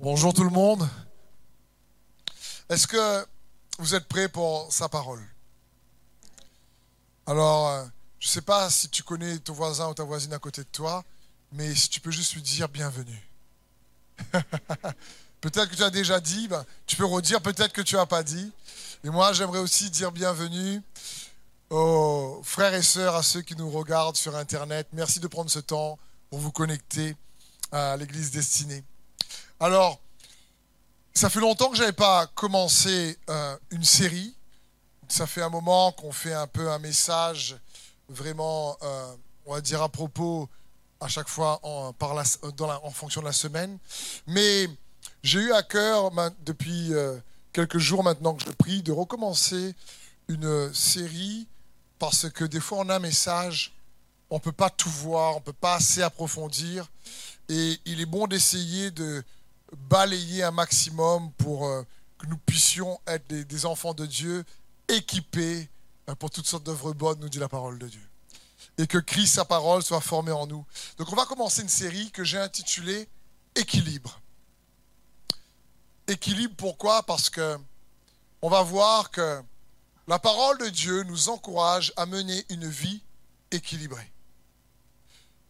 Bonjour tout le monde. Est-ce que vous êtes prêts pour sa parole? Alors, euh, je ne sais pas si tu connais ton voisin ou ta voisine à côté de toi, mais si tu peux juste lui dire bienvenue. peut-être que tu as déjà dit, ben, tu peux redire, peut-être que tu n'as pas dit. Et moi, j'aimerais aussi dire bienvenue aux frères et sœurs, à ceux qui nous regardent sur Internet. Merci de prendre ce temps pour vous connecter à l'Église destinée. Alors, ça fait longtemps que je n'avais pas commencé euh, une série. Ça fait un moment qu'on fait un peu un message vraiment, euh, on va dire, à propos à chaque fois en, la, en fonction de la semaine. Mais j'ai eu à cœur, depuis euh, quelques jours maintenant que je prie, de recommencer une série parce que des fois on a un message, on ne peut pas tout voir, on ne peut pas assez approfondir. Et il est bon d'essayer de balayer un maximum pour euh, que nous puissions être des, enfants de Dieu équipés euh, pour toutes sortes d'œuvres bonnes, nous dit la parole de Dieu. Et que Christ, sa parole, soit formée en nous. Donc on va commencer une série que j'ai intitulée Équilibre. Équilibre, pourquoi? Parce que on va voir que la parole de Dieu nous encourage à mener une vie équilibrée.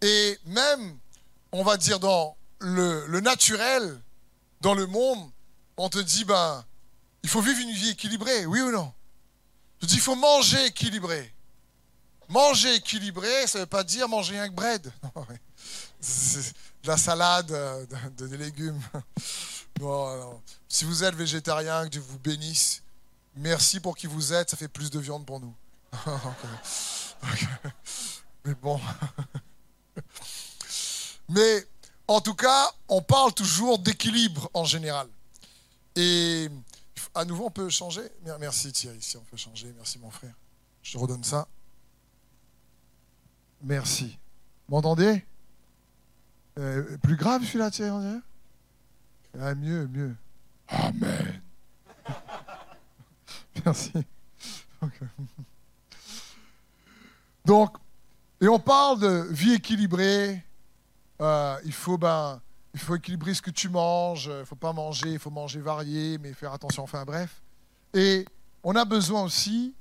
Et même, on va dire, dans le, le naturel, dans le monde, on te dit, ben, il faut vivre une vie équilibrée, oui ou non? Je dis, il faut manger équilibré. Manger équilibré, ça ne veut pas dire manger un bread. de la salade, euh, de, des légumes. Si vous êtes végétarien, que Dieu vous bénisse. Merci pour qui vous êtes, ça fait plus de viande pour nous. Mais bon. Mais en tout cas, on parle toujours d'équilibre en général. Et à nouveau, on peut changer? Merci Thierry, si on peut changer. Merci mon frère. Je te redonne ça. Merci. M'entendez? Euh, Plus grave celui-là, Thierry ah, Mieux, mieux. Amen. Merci. Donc, et on parle de vie équilibrée, euh, il, faut, ben, il faut équilibrer ce que tu manges, il ne faut pas manger, il faut manger varié, mais faire attention, enfin bref. Et on a besoin aussi,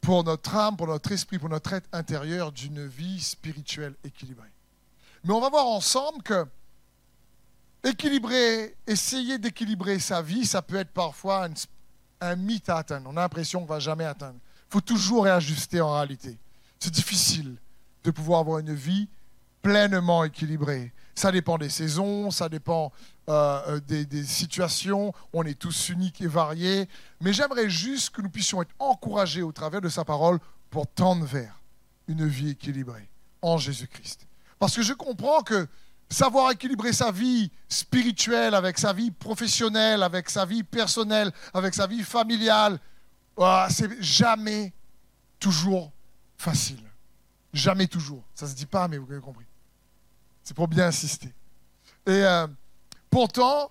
pour notre âme, pour notre esprit, pour notre être intérieur, d'une vie spirituelle équilibrée. Mais on va voir ensemble que équilibrer, essayer d'équilibrer sa vie, ça peut être parfois un, mythe à atteindre. On a l'impression qu'on ne va jamais atteindre. Il faut toujours réajuster en réalité. C'est difficile de pouvoir avoir une vie pleinement équilibré. Ça dépend des saisons, ça dépend euh, euh, des, situations, on est tous uniques et variés, mais j'aimerais juste que nous puissions être encouragés au travers de sa parole pour tendre vers une vie équilibrée en Jésus-Christ. Parce que je comprends que savoir équilibrer sa vie spirituelle avec sa vie professionnelle, avec sa vie personnelle, avec sa vie familiale, ah, c'est jamais toujours facile. Jamais toujours. Ça ne se dit pas, mais vous avez compris. C'est pour bien insister. Et euh, pourtant,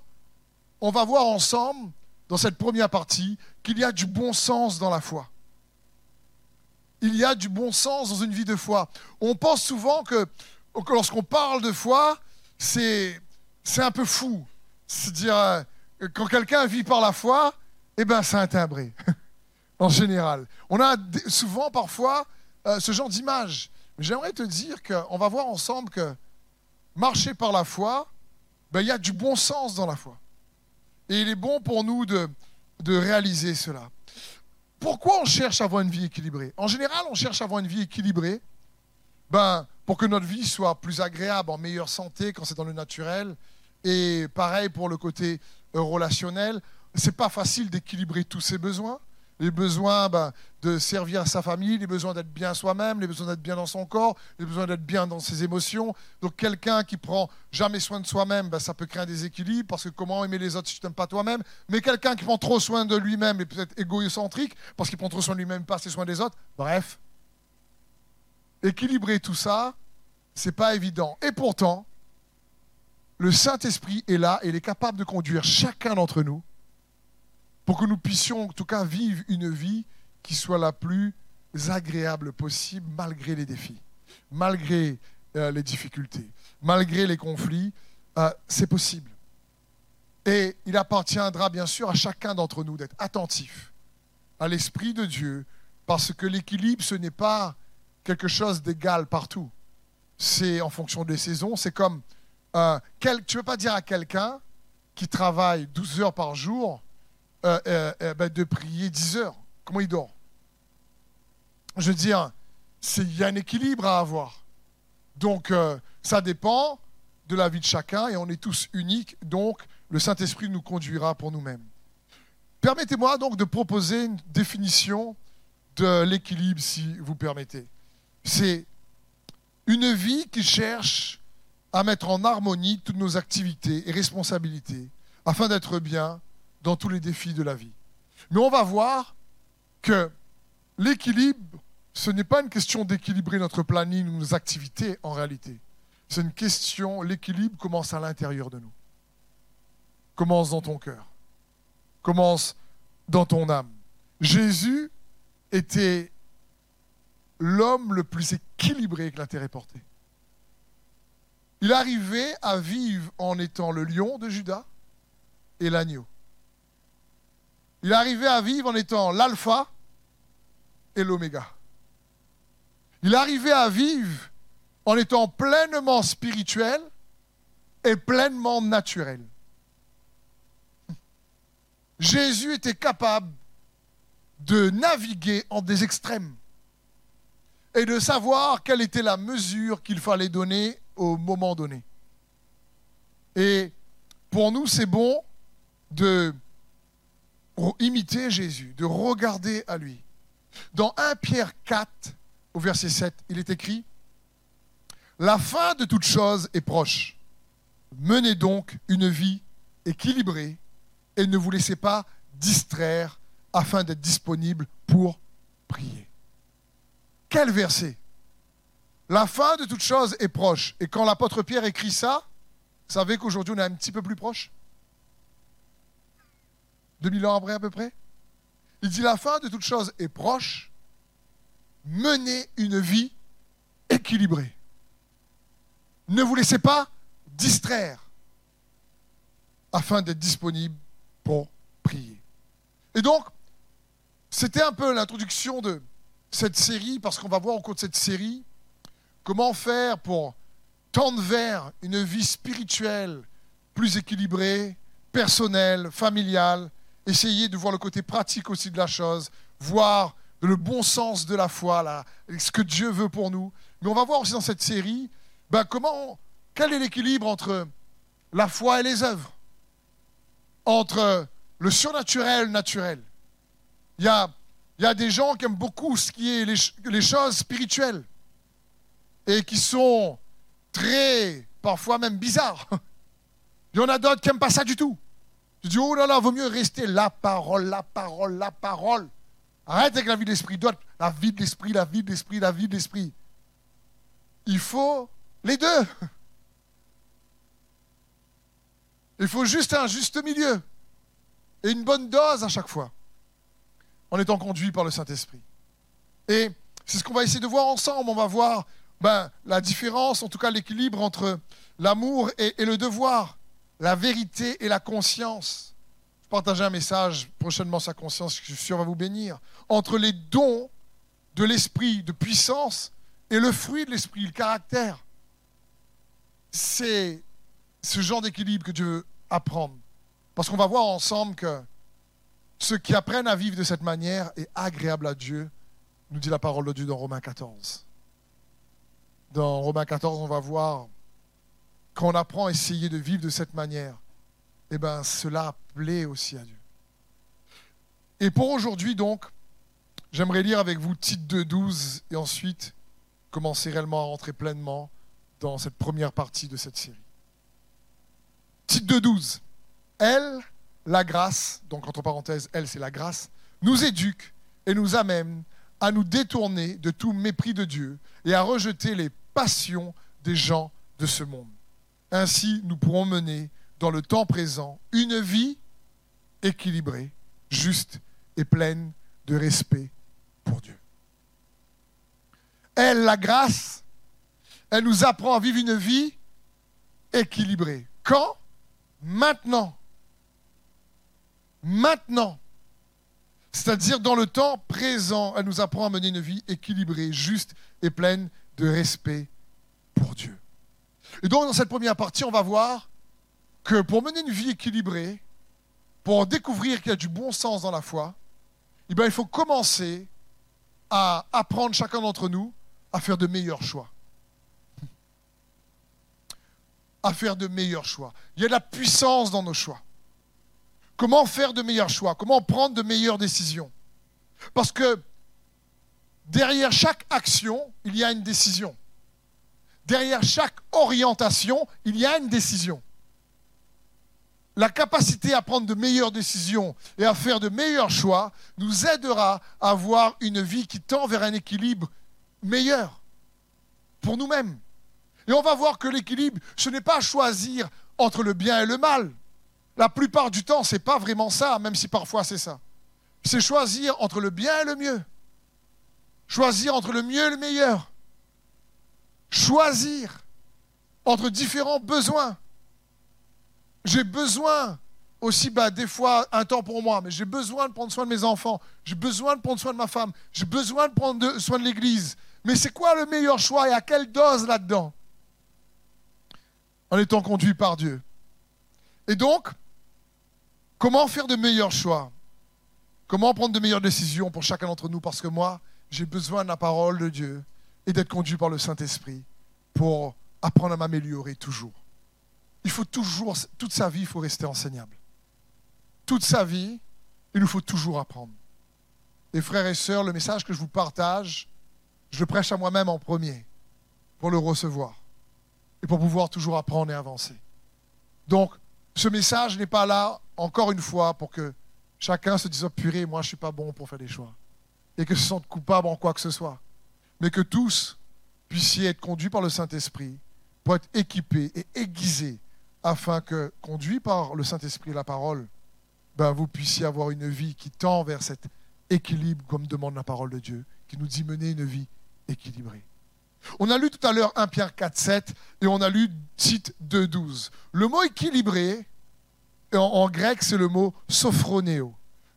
on va voir ensemble, dans cette première partie, qu'il y a du bon sens dans la foi. Il y a du bon sens dans une vie de foi. On pense souvent que, lorsqu'on parle de foi, c'est, c'est un peu fou. C'est-à-dire, euh, quand quelqu'un vit par la foi, eh ben, c'est un timbré, en général. On a souvent, parfois, euh, ce genre d'image. J'aimerais te dire qu'on va voir ensemble que marcher par la foi, ben, il y a du bon sens dans la foi. Et il est bon pour nous de, réaliser cela. Pourquoi on cherche à avoir une vie équilibrée? En général, on cherche à avoir une vie équilibrée ben, pour que notre vie soit plus agréable, en meilleure santé quand c'est dans le naturel. Et pareil pour le côté relationnel. Ce n'est pas facile d'équilibrer tous ses besoins les besoins ben, de servir sa famille, les besoins d'être bien soi-même, les besoins d'être bien dans son corps, les besoins d'être bien dans ses émotions. Donc quelqu'un qui prend jamais soin de soi-même, ben, ça peut créer un déséquilibre parce que comment aimer les autres si tu t'aimes pas toi-même? Mais quelqu'un qui prend trop soin de lui-même est peut-être égocentrique parce qu'il prend trop soin de lui-même, pas assez soin des autres. Bref, équilibrer tout ça, c'est pas évident. Et pourtant, le Saint-Esprit est là et il est capable de conduire chacun d'entre nous pour que nous puissions en tout cas vivre une vie qui soit la plus agréable possible malgré les défis, malgré euh, les difficultés, malgré les conflits. Euh, c'est possible. Et il appartiendra bien sûr à chacun d'entre nous d'être attentif à l'Esprit de Dieu, parce que l'équilibre, ce n'est pas quelque chose d'égal partout. C'est en fonction des saisons. C'est comme, euh, tu ne peux pas dire à quelqu'un qui travaille 12 heures par jour euh, euh, ben, de prier 10 heures. Comment il dort? Je veux dire, il y a un équilibre à avoir. Donc, ça dépend de la vie de chacun et on est tous uniques. Donc, le Saint-Esprit nous conduira pour nous-mêmes. Permettez-moi donc de proposer une définition de l'équilibre, si vous permettez. C'est une vie qui cherche à mettre en harmonie toutes nos activités et responsabilités afin d'être bien dans tous les défis de la vie. Mais on va voir que l'équilibre, ce n'est pas une question d'équilibrer notre planning ou nos activités en réalité. C'est une question, l'équilibre commence à l'intérieur de nous. Commence dans ton cœur. Commence dans ton âme. Jésus était l'homme le plus équilibré que la terre ait porté. Il arrivait à vivre en étant le lion de Judas et l'agneau. Il arrivait à vivre en étant l'alpha et l'oméga. Il arrivait à vivre en étant pleinement spirituel et pleinement naturel. Jésus était capable de naviguer en des extrêmes et de savoir quelle était la mesure qu'il fallait donner au moment donné. Et pour nous, c'est bon de imiter Jésus, de regarder à lui. Dans 1 Pierre 4, au verset 7, il est écrit, La fin de toute chose est proche. Menez donc une vie équilibrée et ne vous laissez pas distraire afin d'être disponible pour prier. Quel verset La fin de toute chose est proche. Et quand l'apôtre Pierre écrit ça, savez qu'aujourd'hui on est un petit peu plus proche? 2000 ans après à peu près Il dit la fin de toute chose est proche. Menez une vie équilibrée. Ne vous laissez pas distraire afin d'être disponible pour prier. Et donc, c'était un peu l'introduction de cette série, parce qu'on va voir au cours de cette série comment faire pour tendre vers une vie spirituelle plus équilibrée, personnelle, familiale, essayer de voir le côté pratique aussi de la chose, voir le bon sens de la foi, là, ce que Dieu veut pour nous. Mais on va voir aussi dans cette série ben, comment, quel est l'équilibre entre la foi et les œuvres? Entre le surnaturel et le naturel. Il y a, des gens qui aiment beaucoup ce qui est les, choses spirituelles et qui sont très, parfois même bizarres. Il y en a d'autres qui n'aiment pas ça du tout. Tu dis, oh là là, vaut mieux rester la parole, la parole, la parole. Arrête avec la vie de l'esprit. La vie de l'esprit, la vie de l'esprit, la vie de l'esprit. Il faut les deux. Il faut juste un juste milieu et une bonne dose à chaque fois en étant conduit par le Saint-Esprit. Et c'est ce qu'on va essayer de voir ensemble. On va voir ben, la différence, en tout cas l'équilibre entre l'amour et, le devoir, la vérité et la conscience. Je partagerai un message prochainement sa conscience, je suis sûr va vous bénir. Entre les dons de l'esprit de puissance et le fruit de l'esprit, le caractère. C'est ce genre d'équilibre que Dieu veut apprendre. Parce qu'on va voir ensemble que ceux qui apprennent à vivre de cette manière est agréable à Dieu, nous dit la parole de Dieu dans Romains 14. Dans Romains 14, on va voir qu'on apprend à essayer de vivre de cette manière, eh bien, cela plaît aussi à Dieu. Et pour aujourd'hui, donc, j'aimerais lire avec vous Tite 2.12 et ensuite commencer réellement à rentrer pleinement dans cette première partie de cette série. Tite 2.12. Elle, la grâce, donc entre parenthèses, elle c'est la grâce, nous éduque et nous amène à nous détourner de tout mépris de Dieu et à rejeter les passions des gens de ce monde. Ainsi, nous pourrons mener dans le temps présent une vie équilibrée, juste et pleine de respect pour Dieu. Elle, la grâce, elle nous apprend à vivre une vie équilibrée. Quand? Maintenant maintenant. C'est-à-dire dans le temps présent, elle nous apprend à mener une vie équilibrée, juste et pleine de respect pour Dieu. Et donc dans cette première partie, on va voir que pour mener une vie équilibrée, pour découvrir qu'il y a du bon sens dans la foi, eh bien, il faut commencer à apprendre chacun d'entre nous à faire de meilleurs choix. À faire de meilleurs choix. Il y a de la puissance dans nos choix. Comment faire de meilleurs choix? Comment prendre de meilleures décisions? Parce que derrière chaque action, il y a une décision. Derrière chaque orientation, il y a une décision. La capacité à prendre de meilleures décisions et à faire de meilleurs choix nous aidera à avoir une vie qui tend vers un équilibre meilleur pour nous-mêmes. Et on va voir que l'équilibre, ce n'est pas choisir entre le bien et le mal. La plupart du temps, ce n'est pas vraiment ça, même si parfois c'est ça. C'est choisir entre le bien et le mieux. Choisir entre le mieux et le meilleur. Choisir entre différents besoins. J'ai besoin aussi, bah, des fois, un temps pour moi, mais j'ai besoin de prendre soin de mes enfants. J'ai besoin de prendre soin de ma femme. J'ai besoin de prendre soin de l'Église. Mais c'est quoi le meilleur choix et à quelle dose là-dedans? En étant conduit par Dieu. Et donc, Comment faire de meilleurs choix? Comment prendre de meilleures décisions pour chacun d'entre nous? Parce que moi, j'ai besoin de la parole de Dieu et d'être conduit par le Saint-Esprit pour apprendre à m'améliorer toujours. Il faut toujours, toute sa vie, il faut rester enseignable. Toute sa vie, il nous faut toujours apprendre. Et frères et sœurs, le message que je vous partage, je le prêche à moi-même en premier pour le recevoir et pour pouvoir toujours apprendre et avancer. Donc, ce message n'est pas là, encore une fois, pour que chacun se dise oh, purée, moi je ne suis pas bon pour faire des choix. Et que se sente coupable en quoi que ce soit. Mais que tous puissiez être conduits par le Saint-Esprit pour être équipés et aiguisés afin que, conduits par le Saint-Esprit et la parole, ben, vous puissiez avoir une vie qui tend vers cet équilibre comme demande la parole de Dieu, qui nous dit mener une vie équilibrée. On a lu tout à l'heure 1 Pierre 4, 7 et on a lu Tite 2, 12. Le mot équilibré, en, grec, c'est le mot sophronéo.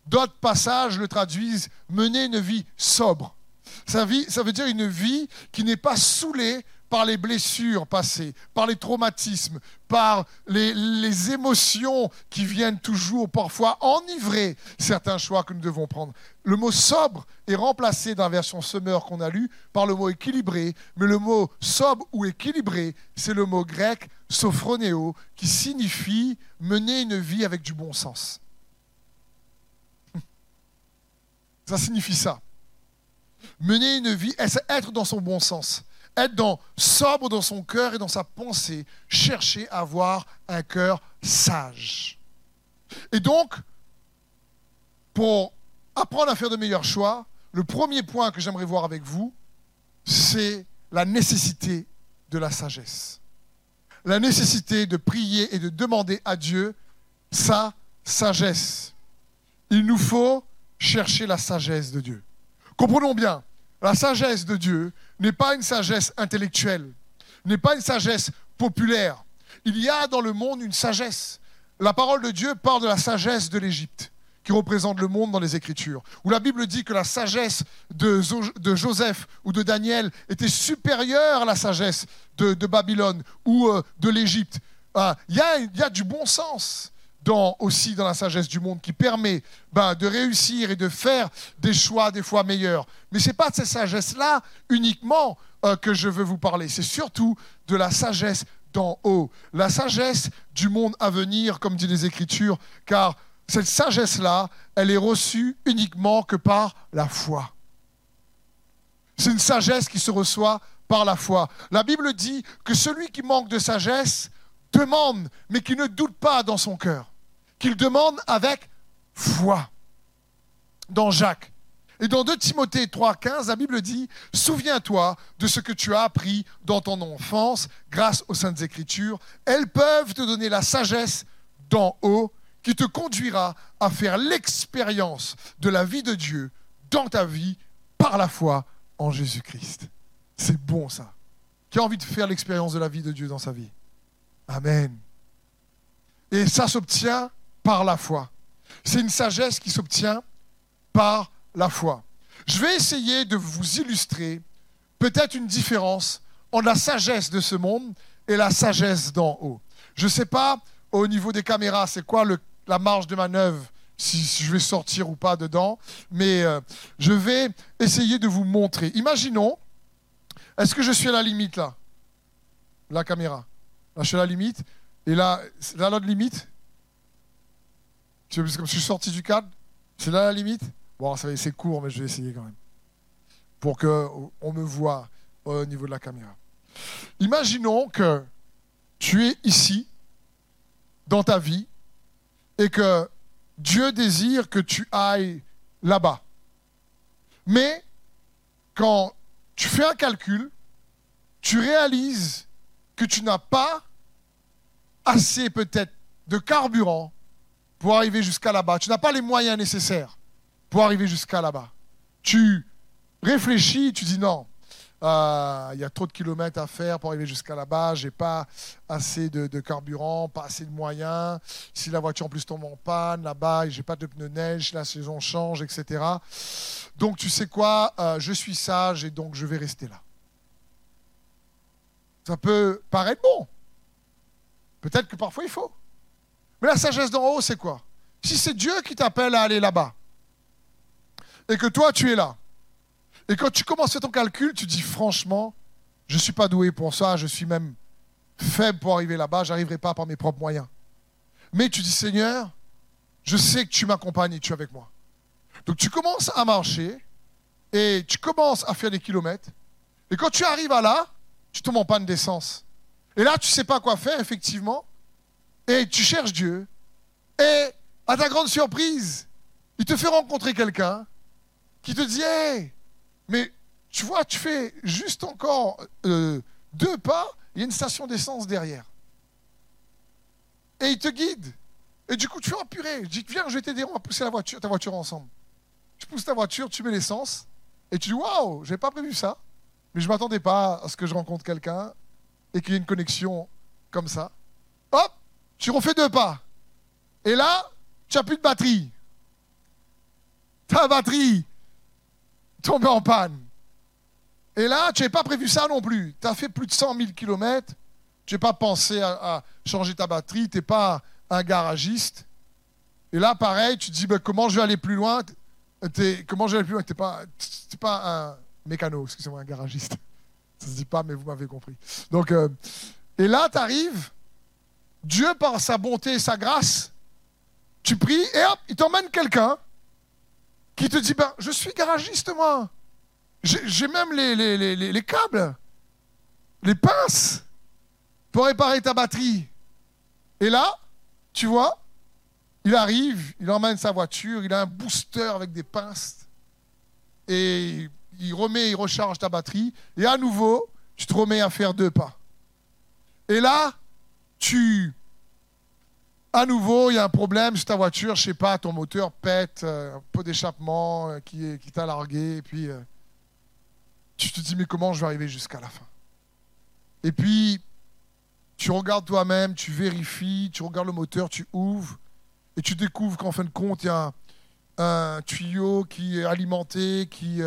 D'autres passages le traduisent mener une vie sobre. Ça, veut dire une vie qui n'est pas saoulée par les blessures passées, par les traumatismes, par les, émotions qui viennent toujours parfois enivrer certains choix que nous devons prendre. Le mot sobre est remplacé dans la version Summer qu'on a lue par le mot équilibré, mais le mot sobre ou équilibré, c'est le mot grec sophronéo qui signifie mener une vie avec du bon sens. Ça signifie ça. Mener une vie, être dans son bon sens être dans, sobre dans son cœur et dans sa pensée, chercher à avoir un cœur sage. Et donc, pour apprendre à faire de meilleurs choix, le premier point que j'aimerais voir avec vous, c'est la nécessité de la sagesse. La nécessité de prier et de demander à Dieu sa sagesse. Il nous faut chercher la sagesse de Dieu. Comprenons bien, la sagesse de Dieu n'est pas une sagesse intellectuelle, n'est pas une sagesse populaire. Il y a dans le monde une sagesse. La parole de Dieu parle de la sagesse de l'Égypte, qui représente le monde dans les Écritures, où la Bible dit que la sagesse de, Joseph ou de Daniel était supérieure à la sagesse de, Babylone ou euh, de l'Égypte. Ah, il y, a, du bon sens dans, aussi dans la sagesse du monde qui permet ben, de réussir et de faire des choix des fois meilleurs. Mais ce n'est pas de cette sagesse-là uniquement euh, que je veux vous parler, c'est surtout de la sagesse d'en haut, la sagesse du monde à venir, comme dit les Écritures, car cette sagesse-là, elle est reçue uniquement que par la foi. C'est une sagesse qui se reçoit par la foi. La Bible dit que celui qui manque de sagesse demande, mais qui ne doute pas dans son cœur qu'il demande avec foi. Dans Jacques. Et dans 2 Timothée 3,15, la Bible dit Souviens-toi de ce que tu as appris dans ton enfance grâce aux Saintes Écritures. Elles peuvent te donner la sagesse d'en haut qui te conduira à faire l'expérience de la vie de Dieu dans ta vie par la foi en Jésus-Christ. C'est bon ça. Qui a envie de faire l'expérience de la vie de Dieu dans sa vie Amen. Et ça s'obtient par la foi. C'est une sagesse qui s'obtient par la foi. Je vais essayer de vous illustrer peut-être une différence entre la sagesse de ce monde et la sagesse d'en haut. Je ne sais pas au niveau des caméras, c'est quoi la marge de manœuvre, si, je vais sortir ou pas dedans, mais euh, je vais essayer de vous montrer. Imaginons, est-ce que je suis à la limite là? La caméra. Là, je suis à la limite. Et là, là limite? Comme je suis sorti du cadre, c'est là la limite Bon, c'est court, mais je vais essayer quand même. Pour qu'on me voit au niveau de la caméra. Imaginons que tu es ici, dans ta vie, et que Dieu désire que tu ailles là-bas. Mais quand tu fais un calcul, tu réalises que tu n'as pas assez peut-être de carburant pour arriver jusqu'à là-bas. Tu n'as pas les moyens nécessaires pour arriver jusqu'à là-bas. Tu réfléchis, tu dis non, euh, il y a trop de kilomètres à faire pour arriver jusqu'à là-bas, j'ai pas assez de, carburant, pas assez de moyens. Si la voiture en plus tombe en panne là-bas, j'ai pas de pneus neige, la saison change, etc. Donc tu sais quoi, euh, je suis sage et donc je vais rester là. Ça peut paraître bon. Peut-être que parfois il faut. Mais la sagesse d'en haut, c'est quoi? Si c'est Dieu qui t'appelle à aller là-bas, et que toi, tu es là. Et quand tu commences à faire ton calcul, tu dis franchement, je ne suis pas doué pour ça, je suis même faible pour arriver là-bas, je n'arriverai pas par mes propres moyens. Mais tu dis, Seigneur, je sais que tu m'accompagnes et tu es avec moi. Donc tu commences à marcher et tu commences à faire des kilomètres. Et quand tu arrives à là, tu tombes en panne d'essence. Et là, tu ne sais pas quoi faire, effectivement. Et tu cherches Dieu. Et à ta grande surprise, il te fait rencontrer quelqu'un qui te dit Hey, mais tu vois, tu fais juste encore euh, deux pas, il y a une station d'essence derrière. Et il te guide. Et du coup, tu fais oh, purée. Je dis Viens, je vais t'aider, on va pousser la voiture, ta voiture ensemble. Tu pousses ta voiture, tu mets l'essence, et tu dis Waouh, j'ai pas prévu ça. Mais je ne m'attendais pas à ce que je rencontre quelqu'un et qu'il y ait une connexion comme ça. Hop, tu refais deux pas. Et là, tu n'as plus de batterie. Ta batterie, tombé en panne. Et là, tu n'avais pas prévu ça non plus. Tu as fait plus de 100 000 km. Tu n'as pas pensé à, changer ta batterie. Tu n'es pas un garagiste. Et là, pareil, tu te dis ben, comment je vais aller plus loin? Comment je vais plus loin? Tu n'es pas, pas un mécano, excusez-moi, un garagiste. Ça ne se dit pas, mais vous m'avez compris. Donc, euh, et là, tu arrives. Dieu, par sa bonté et sa grâce, tu pries et hop, il t'emmène quelqu'un qui te dit, ben, je suis garagiste, moi. J'ai même les, les, les, les, câbles, les pinces pour réparer ta batterie. Et là, tu vois, il arrive, il emmène sa voiture, il a un booster avec des pinces. Et il remet, il recharge ta batterie. Et à nouveau, tu te remets à faire deux pas. Et là, tu à nouveau, il y a un problème sur ta voiture, je sais pas, ton moteur pète, euh, un peu d'échappement euh, qui, qui t'a largué, et puis euh, tu te dis, mais comment je vais arriver jusqu'à la fin? Et puis, tu regardes toi-même, tu vérifies, tu regardes le moteur, tu ouvres, et tu découvres qu'en fin de compte, il y a un tuyau qui est alimenté, qui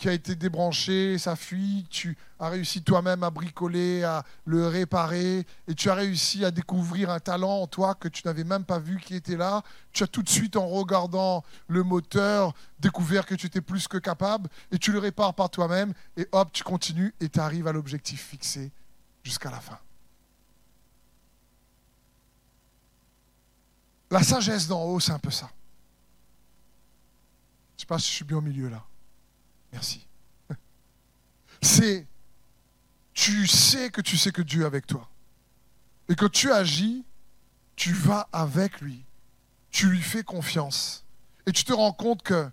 qui a été débranché, ça fuit, tu as réussi toi-même à bricoler, à le réparer, et tu as réussi à découvrir un talent en toi que tu n'avais même pas vu qui était là. Tu as tout de suite, en regardant le moteur, découvert que tu étais plus que capable, et tu le répares par toi-même, et hop, tu continues, et tu arrives à l'objectif fixé jusqu'à la fin. La sagesse d'en haut, c'est un peu ça. Je ne sais pas si je suis bien au milieu là. Merci. C'est, tu sais que tu sais que Dieu est avec toi. Et que tu agis, tu vas avec lui. Tu lui fais confiance. Et tu te rends compte que,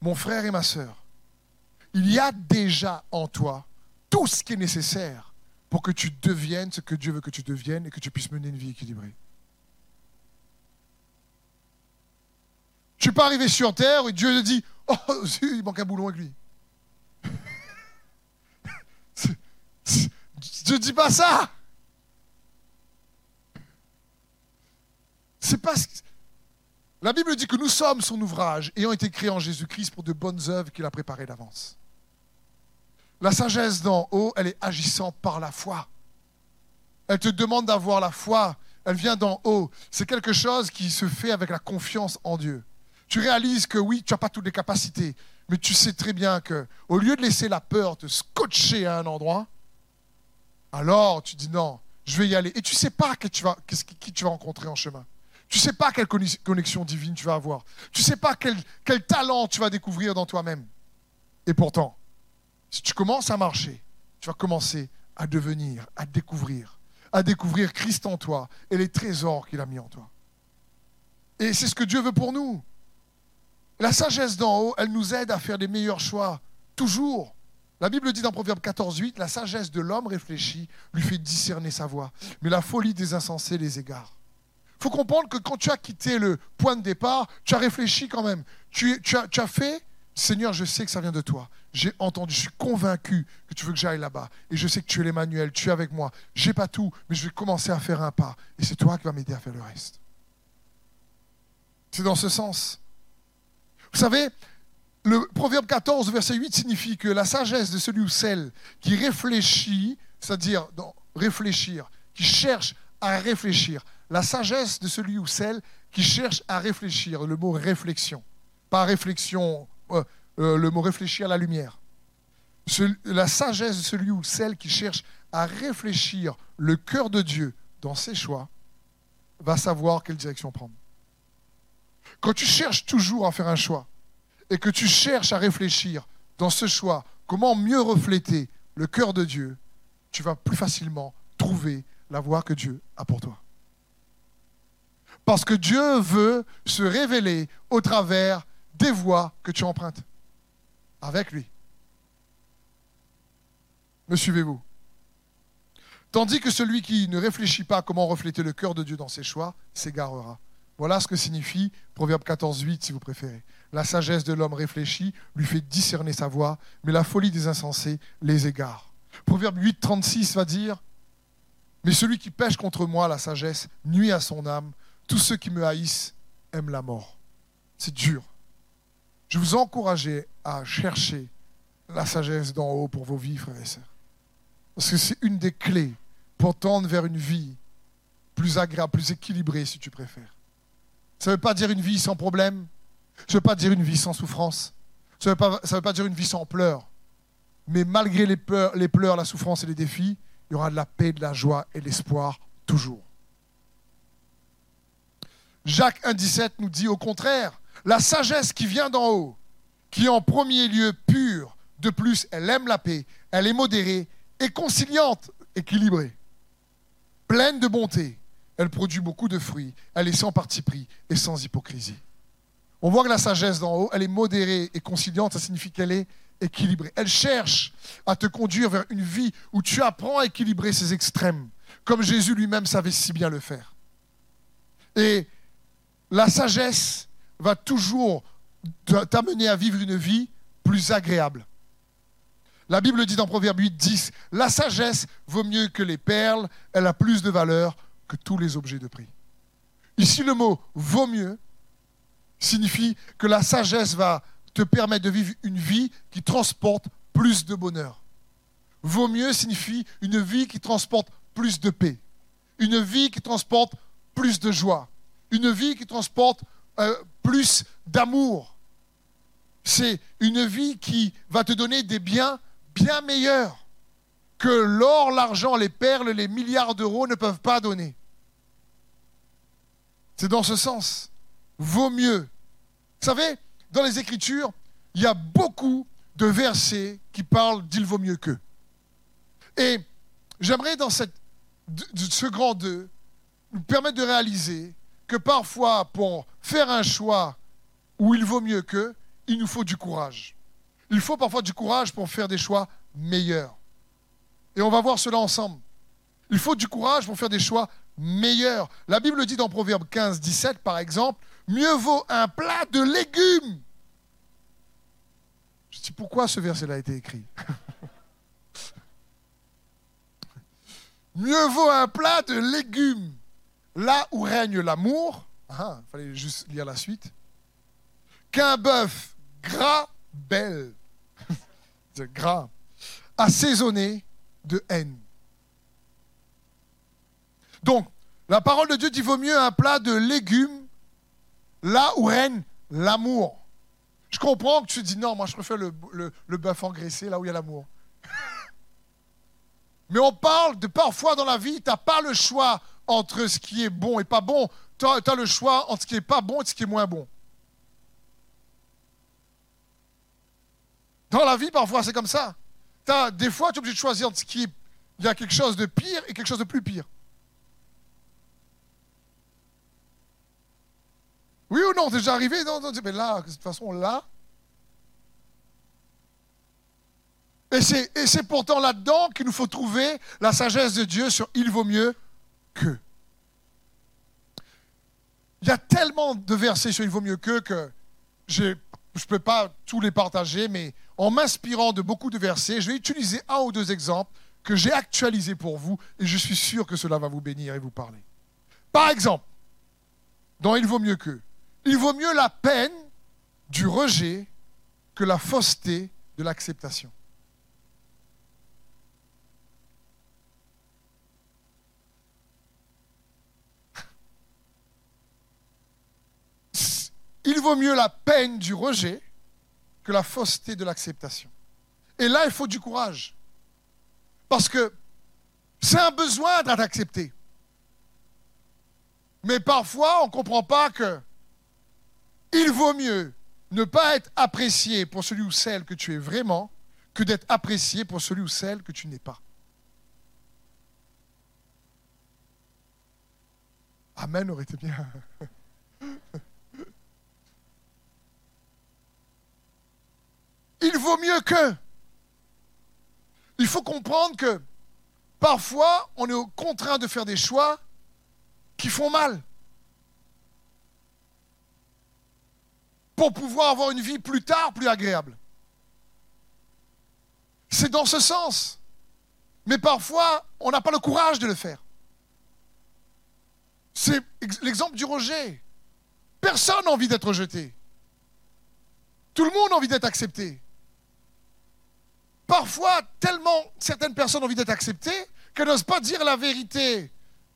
mon frère et ma sœur, il y a déjà en toi tout ce qui est nécessaire pour que tu deviennes ce que Dieu veut que tu deviennes et que tu puisses mener une vie équilibrée. Tu peux arriver sur terre et Dieu te dit Oh, il manque un boulon avec lui. Je dis pas ça. C'est pas. La Bible dit que nous sommes son ouvrage, ayant été créés en Jésus-Christ pour de bonnes œuvres qu'il a préparées d'avance. La sagesse d'en haut, elle est agissante par la foi. Elle te demande d'avoir la foi. Elle vient d'en haut. C'est quelque chose qui se fait avec la confiance en Dieu. Tu réalises que oui, tu n'as pas toutes les capacités, mais tu sais très bien que au lieu de laisser la peur te scotcher à un endroit, alors tu dis non, je vais y aller. Et tu ne sais pas qui tu, vas, rencontrer en chemin. Tu ne sais pas quelle connexion divine tu vas avoir. Tu ne sais pas quel, quel talent tu vas découvrir dans toi-même. Et pourtant, si tu commences à marcher, tu vas commencer à devenir, à découvrir, à découvrir Christ en toi et les trésors qu'il a mis en toi. Et c'est ce que Dieu veut pour nous. La sagesse d'en haut, elle nous aide à faire des meilleurs choix, toujours. La Bible dit dans Proverbe 14, 8, la sagesse de l'homme réfléchi lui fait discerner sa voie, mais la folie des insensés les égare. Il faut comprendre que quand tu as quitté le point de départ, tu as réfléchi quand même. Tu, as, tu as fait, Seigneur, je sais que ça vient de toi. J'ai entendu, je suis convaincu que tu veux que j'aille là-bas. Et je sais que tu es l'Emmanuel, tu es avec moi. J'ai pas tout, mais je vais commencer à faire un pas. Et c'est toi qui vas m'aider à faire le reste. C'est dans ce sens. Vous savez, le Proverbe 14, verset 8 signifie que la sagesse de celui ou celle qui réfléchit, c'est-à-dire réfléchir, qui cherche à réfléchir, la sagesse de celui ou celle qui cherche à réfléchir, le mot réflexion, pas réflexion, euh, euh, le mot réfléchir à la lumière. la sagesse de celui ou celle qui cherche à réfléchir le cœur de Dieu dans ses choix va savoir quelle direction prendre. Quand tu cherches toujours à faire un choix et que tu cherches à réfléchir dans ce choix comment mieux refléter le cœur de Dieu, tu vas plus facilement trouver la voie que Dieu a pour toi. Parce que Dieu veut se révéler au travers des voies que tu empruntes avec lui. Me suivez-vous? Tandis que celui qui ne réfléchit pas à comment refléter le cœur de Dieu dans ses choix s'égarera. Voilà ce que signifie Proverbe 14, 8, si vous préférez. La sagesse de l'homme réfléchit lui fait discerner sa voie, mais la folie des insensés les égare. Proverbe 8, 36 va dire Mais celui qui pêche contre moi, la sagesse, nuit à son âme. Tous ceux qui me haïssent aiment la mort. C'est dur. Je vous encourage à chercher la sagesse d'en haut pour vos vies, frères et sœurs. Parce que c'est une des clés pour tendre vers une vie plus agréable, plus équilibrée, si tu préfères. Ça ne veut pas dire une vie sans problème. Ça ne veut pas dire une vie sans souffrance. Ça ne veut, pas, dire une vie sans pleurs. Mais malgré les les pleurs, la souffrance et les défis, il y aura de la paix, de la joie et de l'espoir toujours. Jacques 1,17 nous dit au contraire, la sagesse qui vient d'en haut, qui est en premier lieu pure, de plus elle aime la paix, elle est modérée et conciliante, équilibrée, pleine de bonté, elle produit beaucoup de fruits, elle est sans parti pris et sans hypocrisie. On voit que la sagesse d'en haut, elle est modérée et conciliante, ça signifie qu'elle est équilibrée. Elle cherche à te conduire vers une vie où tu apprends à équilibrer ces extrêmes, comme Jésus lui-même savait si bien le faire. Et la sagesse va toujours t'amener à vivre une vie plus agréable. La Bible dit dans Proverbe 8, 10, La sagesse vaut mieux que les perles, elle a plus de valeur que tous les objets de prix. Ici, le mot vaut mieux signifie que la sagesse va te permettre de vivre une vie qui transporte plus de bonheur. Vaut mieux signifie une vie qui transporte plus de paix, une vie qui transporte plus de joie, une vie qui transporte euh, plus d'amour. C'est une vie qui va te donner des biens bien meilleurs que l'or, l'argent, les perles, les milliards d'euros ne peuvent pas donner. C'est dans ce sens. Vaut mieux. Vous savez, dans les Écritures, il y a beaucoup de versets qui parlent d'il vaut mieux qu'eux. Et j'aimerais dans cette, ce grand 2 nous permettre de réaliser que parfois, pour faire un choix où il vaut mieux qu'eux, il nous faut du courage. Il faut parfois du courage pour faire des choix meilleurs. Et on va voir cela ensemble. Il faut du courage pour faire des choix meilleurs. La Bible dit dans Proverbe 15, 17, par exemple, mieux vaut un plat de légumes. Je dis pourquoi ce verset-là a été écrit. mieux vaut un plat de légumes là où règne l'amour Ah, il fallait juste lire la suite. Qu'un bœuf gras, belle, gras, assaisonné de haine. Donc, la parole de Dieu dit vaut mieux un plat de légumes là où règne l'amour. Je comprends que tu dis non, moi je préfère le, le bœuf engraissé là où il y a l'amour. Mais on parle de parfois dans la vie, tu n'as pas le choix entre ce qui est bon et pas bon. Tu as, le choix entre ce qui est pas bon et ce qui est moins bon. Dans la vie, parfois, c'est comme ça. Des fois, tu es obligé de choisir entre ce qui est. Il y a quelque chose de pire et quelque chose de plus pire. Oui ou non, c'est déjà arrivé? Non, non, Mais là, de toute façon, là, Et c'est pourtant là-dedans qu'il nous faut trouver la sagesse de Dieu sur il vaut mieux que. Il y a tellement de versets sur il vaut mieux que que je ne peux pas tous les partager, mais en m'inspirant de beaucoup de versets, je vais utiliser un ou deux exemples que j'ai actualisés pour vous et je suis sûr que cela va vous bénir et vous parler. Par exemple, dans Il vaut mieux que, il vaut mieux la peine du rejet que la fausseté de l'acceptation. Il vaut mieux la peine du rejet que la fausseté de l'acceptation. Et là, il faut du courage. Parce que c'est un besoin d'être accepté. Mais parfois, on ne comprend pas que il vaut mieux ne pas être apprécié pour celui ou celle que tu es vraiment que d'être apprécié pour celui ou celle que tu n'es pas. Amen aurait été bien. il vaut mieux que. Il faut comprendre que parfois, on est contraint de faire des choix qui font mal. Pour pouvoir avoir une vie plus tard plus agréable. C'est dans ce sens. Mais parfois, on n'a pas le courage de le faire. C'est l'exemple du rejet. Personne n'a envie d'être rejeté. Tout le monde a envie d'être accepté parfois, tellement certaines personnes ont envie d'être acceptées qu'elles n'osent pas dire la vérité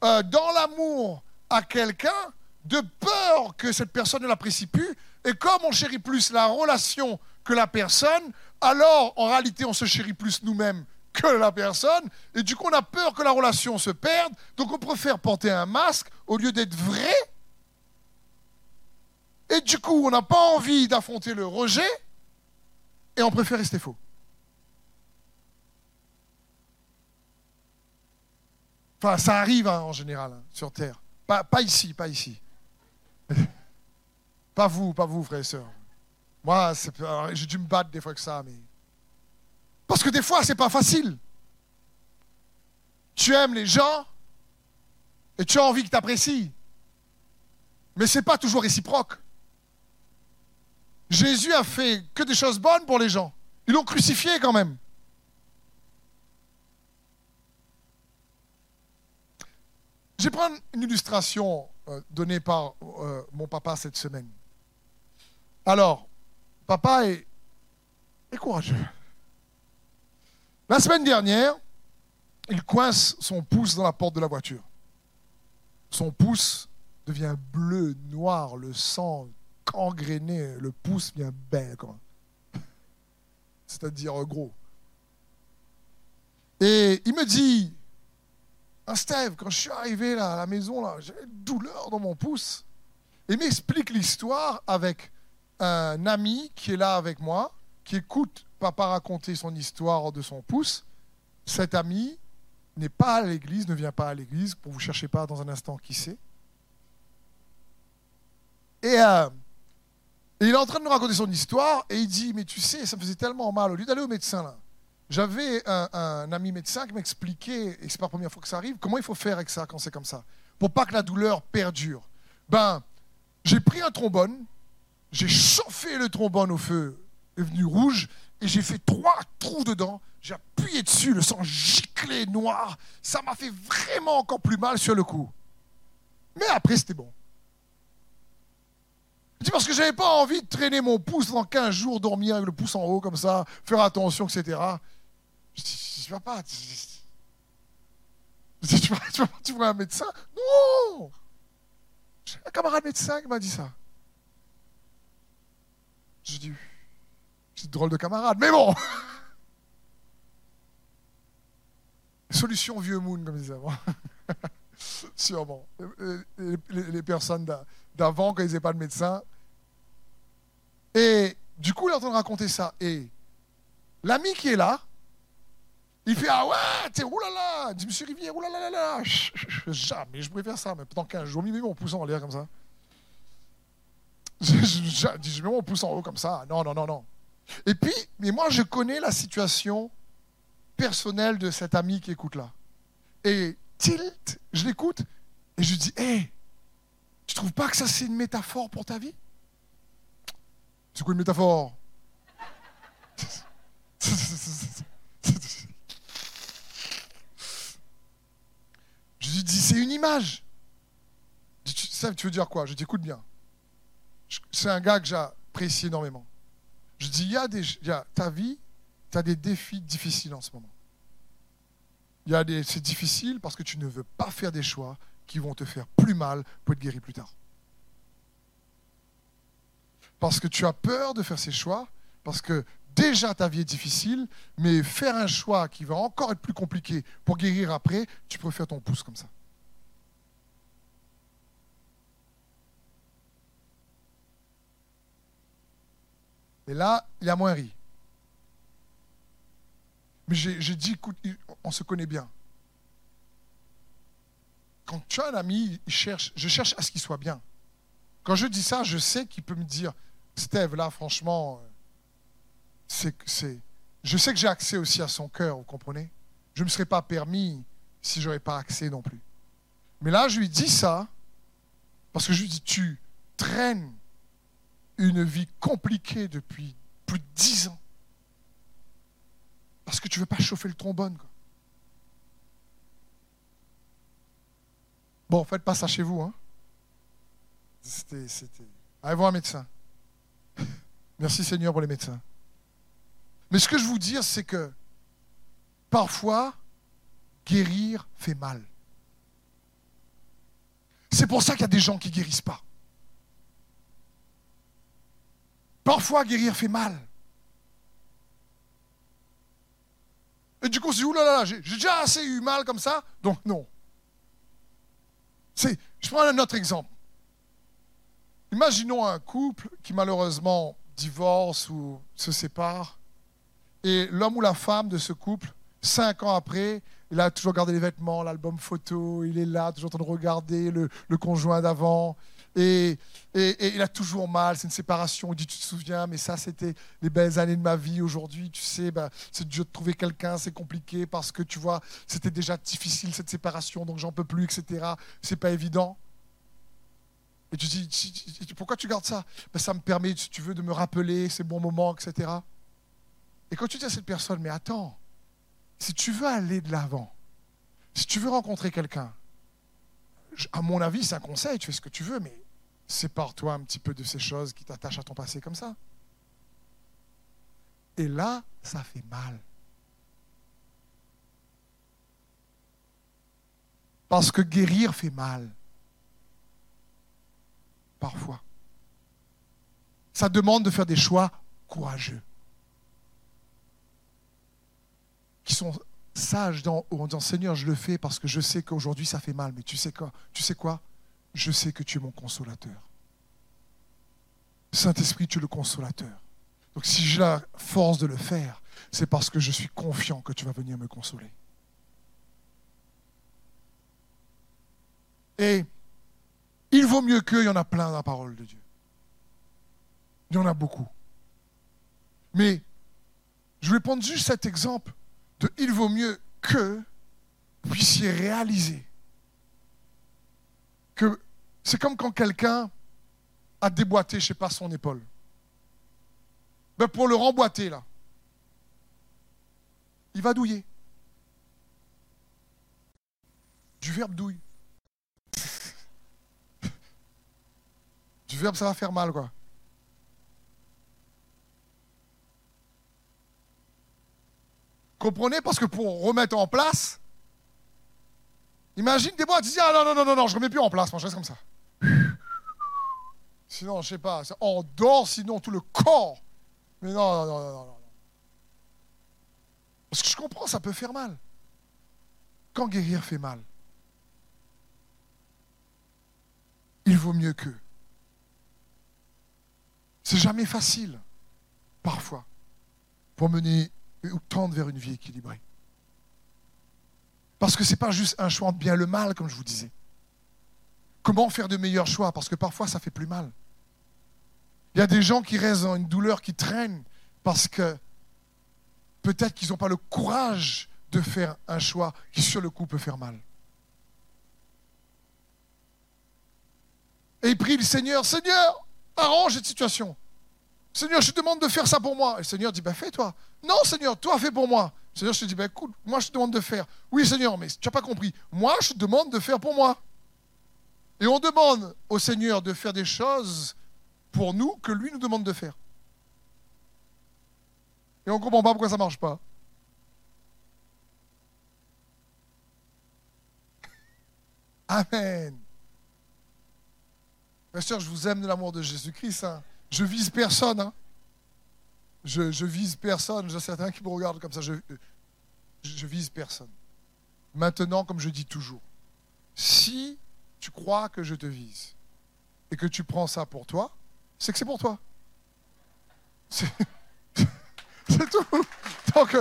euh, dans l'amour à quelqu'un de peur que cette personne ne l'apprécie plus. Et comme on chérit plus la relation que la personne, alors en réalité on se chérit plus nous-mêmes que la personne. Et du coup on a peur que la relation se perde. Donc on préfère porter un masque au lieu d'être vrai. Et du coup on n'a pas envie d'affronter le rejet. Et on préfère rester faux. Enfin, ça arrive hein, en général hein, sur Terre. Pas, ici, pas ici. pas vous, pas vous, frères et sœurs. Moi, j'ai dû me battre des fois que ça, mais. Parce que des fois, c'est pas facile. Tu aimes les gens et tu as envie qu'ils t'apprécient. Mais ce n'est pas toujours réciproque. Jésus a fait que des choses bonnes pour les gens. Ils l'ont crucifié quand même. Je vais prendre une illustration euh, donnée par euh, mon papa cette semaine. Alors, papa est, est courageux. La semaine dernière, il coince son pouce dans la porte de la voiture. Son pouce devient bleu, noir, le sang gangréné, le pouce vient belle, c'est-à-dire gros. Et il me dit, ah, Steve, quand je suis arrivé là, à la maison, j'avais une douleur dans mon pouce. Il m'explique l'histoire avec un ami qui est là avec moi, qui écoute papa raconter son histoire de son pouce. Cet ami n'est pas à l'église, ne vient pas à l'église, pour vous chercher pas dans un instant qui c'est. Et, euh, et, il est en train de nous raconter son histoire et il dit, mais tu sais, ça me faisait tellement mal, au lieu d'aller au médecin là, j'avais un, ami médecin qui m'expliquait, et c'est pas la première fois que ça arrive, comment il faut faire avec ça quand c'est comme ça, pour pas que la douleur perdure. Ben, j'ai pris un trombone, j'ai chauffé le trombone au feu, est venu rouge, et j'ai fait trois trous dedans. J'ai appuyé dessus, le sang giclé noir. Ça m'a fait vraiment encore plus mal sur le coup. Mais après, c'était bon. parce que j'avais pas envie de traîner mon pouce pendant 15 jours, dormir avec le pouce en haut comme ça, faire attention, etc. Je dis, je vas pas. Je dis, tu vas, tu, tu vois un médecin Non J'ai un camarade médecin qui m'a dit ça. Je dis, c'est drôle de camarade, mais bon Solution vieux moon, comme disait avant. Sûrement. Les personnes d'avant, quand ils n'avaient pas de médecin. Et du coup, il est en train de raconter ça. Et l'ami qui est là, il fait Ah ouais, t'es oulala, dit Monsieur Rivière, oulala, là, jamais je préfère ça, mais pendant 15 jours, je mets mon pouce en l'air comme ça. Je mets mon pouce en haut comme ça. Non, non, non, non. Et puis, mais moi, je connais la situation personnelle de cet ami qui écoute là. Et tilt, je l'écoute et je lui dis Hé, hey, tu trouves pas que ça c'est une métaphore pour ta vie? C'est quoi une métaphore? Je lui dis C'est une image. Tu veux dire quoi? Je dis Écoute bien. C'est un gars que j'apprécie énormément. Je dis, il y a, des, ta vie, tu as des défis difficiles en ce moment. C'est difficile parce que tu ne veux pas faire des choix qui vont te faire plus mal pour être guéri plus tard. Parce que tu as peur de faire ces choix, parce que déjà ta vie est difficile, mais faire un choix qui va encore être plus compliqué pour guérir après, tu préfères ton pouce comme ça. Et là, il a moins ri. Mais j'ai dit, écoute, on se connaît bien. Quand tu as un ami, je cherche à ce qu'il soit bien. Quand je dis ça, je sais qu'il peut me dire, Steve, là, franchement, je sais que j'ai accès aussi à son cœur, vous comprenez? Je ne me serais pas permis si je n'aurais pas accès non plus. Mais là, je lui dis ça, parce que je lui dis, tu traînes une vie compliquée depuis plus de dix ans. Parce que tu ne veux pas chauffer le trombone. Quoi. Bon, faites pas ça chez vous. Hein. C'était, c'était... Allez voir un médecin. Merci Seigneur pour les médecins. Mais ce que je veux vous dire, c'est que parfois, guérir fait mal. C'est pour ça qu'il y a des gens qui ne guérissent pas. Parfois, guérir fait mal. Et du coup, dit, oulala, j'ai déjà assez eu mal comme ça, donc non. C'est, je prends un autre exemple. Imaginons un couple qui malheureusement divorce ou se sépare, et l'homme ou la femme de ce couple, cinq ans après, il a toujours gardé les vêtements, l'album photo, il est là, toujours en train de regarder le, conjoint d'avant, et, il a toujours mal, c'est une séparation. Il dit, tu te souviens, mais ça, c'était les belles années de ma vie. Aujourd'hui, tu sais, bah, c'est dur de trouver quelqu'un, c'est compliqué parce que, tu vois, c'était déjà difficile cette séparation, donc j'en peux plus, etc. C'est pas évident. Et tu dis, pourquoi tu gardes ça? Ben, Ça me permet, si tu veux, de me rappeler ces bons moments, etc. Et quand tu dis à cette personne, mais attends, si tu veux aller de l'avant, si tu veux rencontrer quelqu'un, à mon avis, c'est un conseil, tu fais ce que tu veux, mais sépare-toi un petit peu de ces choses qui t'attachent à ton passé comme ça. Et là, ça fait mal. Parce que guérir fait mal. Parfois. Ça demande de faire des choix courageux. Qui sont sage dans, en disant Seigneur, je le fais parce que je sais qu'aujourd'hui ça fait mal, mais tu sais quoi Tu sais quoi? Je sais que tu es mon consolateur. Saint-Esprit, tu es le consolateur. Donc si j'ai la force de le faire, c'est parce que je suis confiant que tu vas venir me consoler. Et il vaut mieux qu'il y en a plein dans la parole de Dieu. Il y en a beaucoup. Mais je vais prendre juste cet exemple il vaut mieux que vous puissiez réaliser que c'est comme quand quelqu'un a déboîté, je ne sais pas, son épaule. Ben pour le remboîter, là, il va douiller. Du verbe douille. Du verbe, ça va faire mal, quoi. Comprenez? Parce que pour remettre en place, imagine des boîtes, tu dis Ah non, non, non, non, non, je remets plus en place, moi je reste comme ça. Sinon, je sais pas, on dort, sinon tout le corps. Mais non, non, non, non, non. Parce que je comprends, ça peut faire mal. Quand guérir fait mal, il vaut mieux que. C'est jamais facile, parfois, pour mener ou tendre vers une vie équilibrée. Parce que ce n'est pas juste un choix entre bien et le mal, comme je vous disais. Comment faire de meilleurs choix? Parce que parfois, ça fait plus mal. Il y a des gens qui restent dans une douleur qui traîne parce que peut-être qu'ils n'ont pas le courage de faire un choix qui, sur le coup, peut faire mal. Et il prie le Seigneur, Seigneur, arrange cette situation. Seigneur, je te demande de faire ça pour moi. Et le Seigneur dit, ben fais-toi. Non, Seigneur, toi fais pour moi. Seigneur, je te dis, ben écoute, moi je te demande de faire. Oui, Seigneur, mais tu n'as pas compris. Moi, je te demande de faire pour moi. Et on demande au Seigneur de faire des choses pour nous que lui nous demande de faire. Et on ne comprend pas pourquoi ça ne marche pas. Amen. Pasteur, je vous aime de l'amour de Jésus-Christ. Hein. Je vise personne. Hein. Je, vise personne. J'ai certains qui me regardent comme ça. Je, vise personne. Maintenant, comme je dis toujours, si tu crois que je te vise et que tu prends ça pour toi, c'est que c'est pour toi. C'est tout. Donc,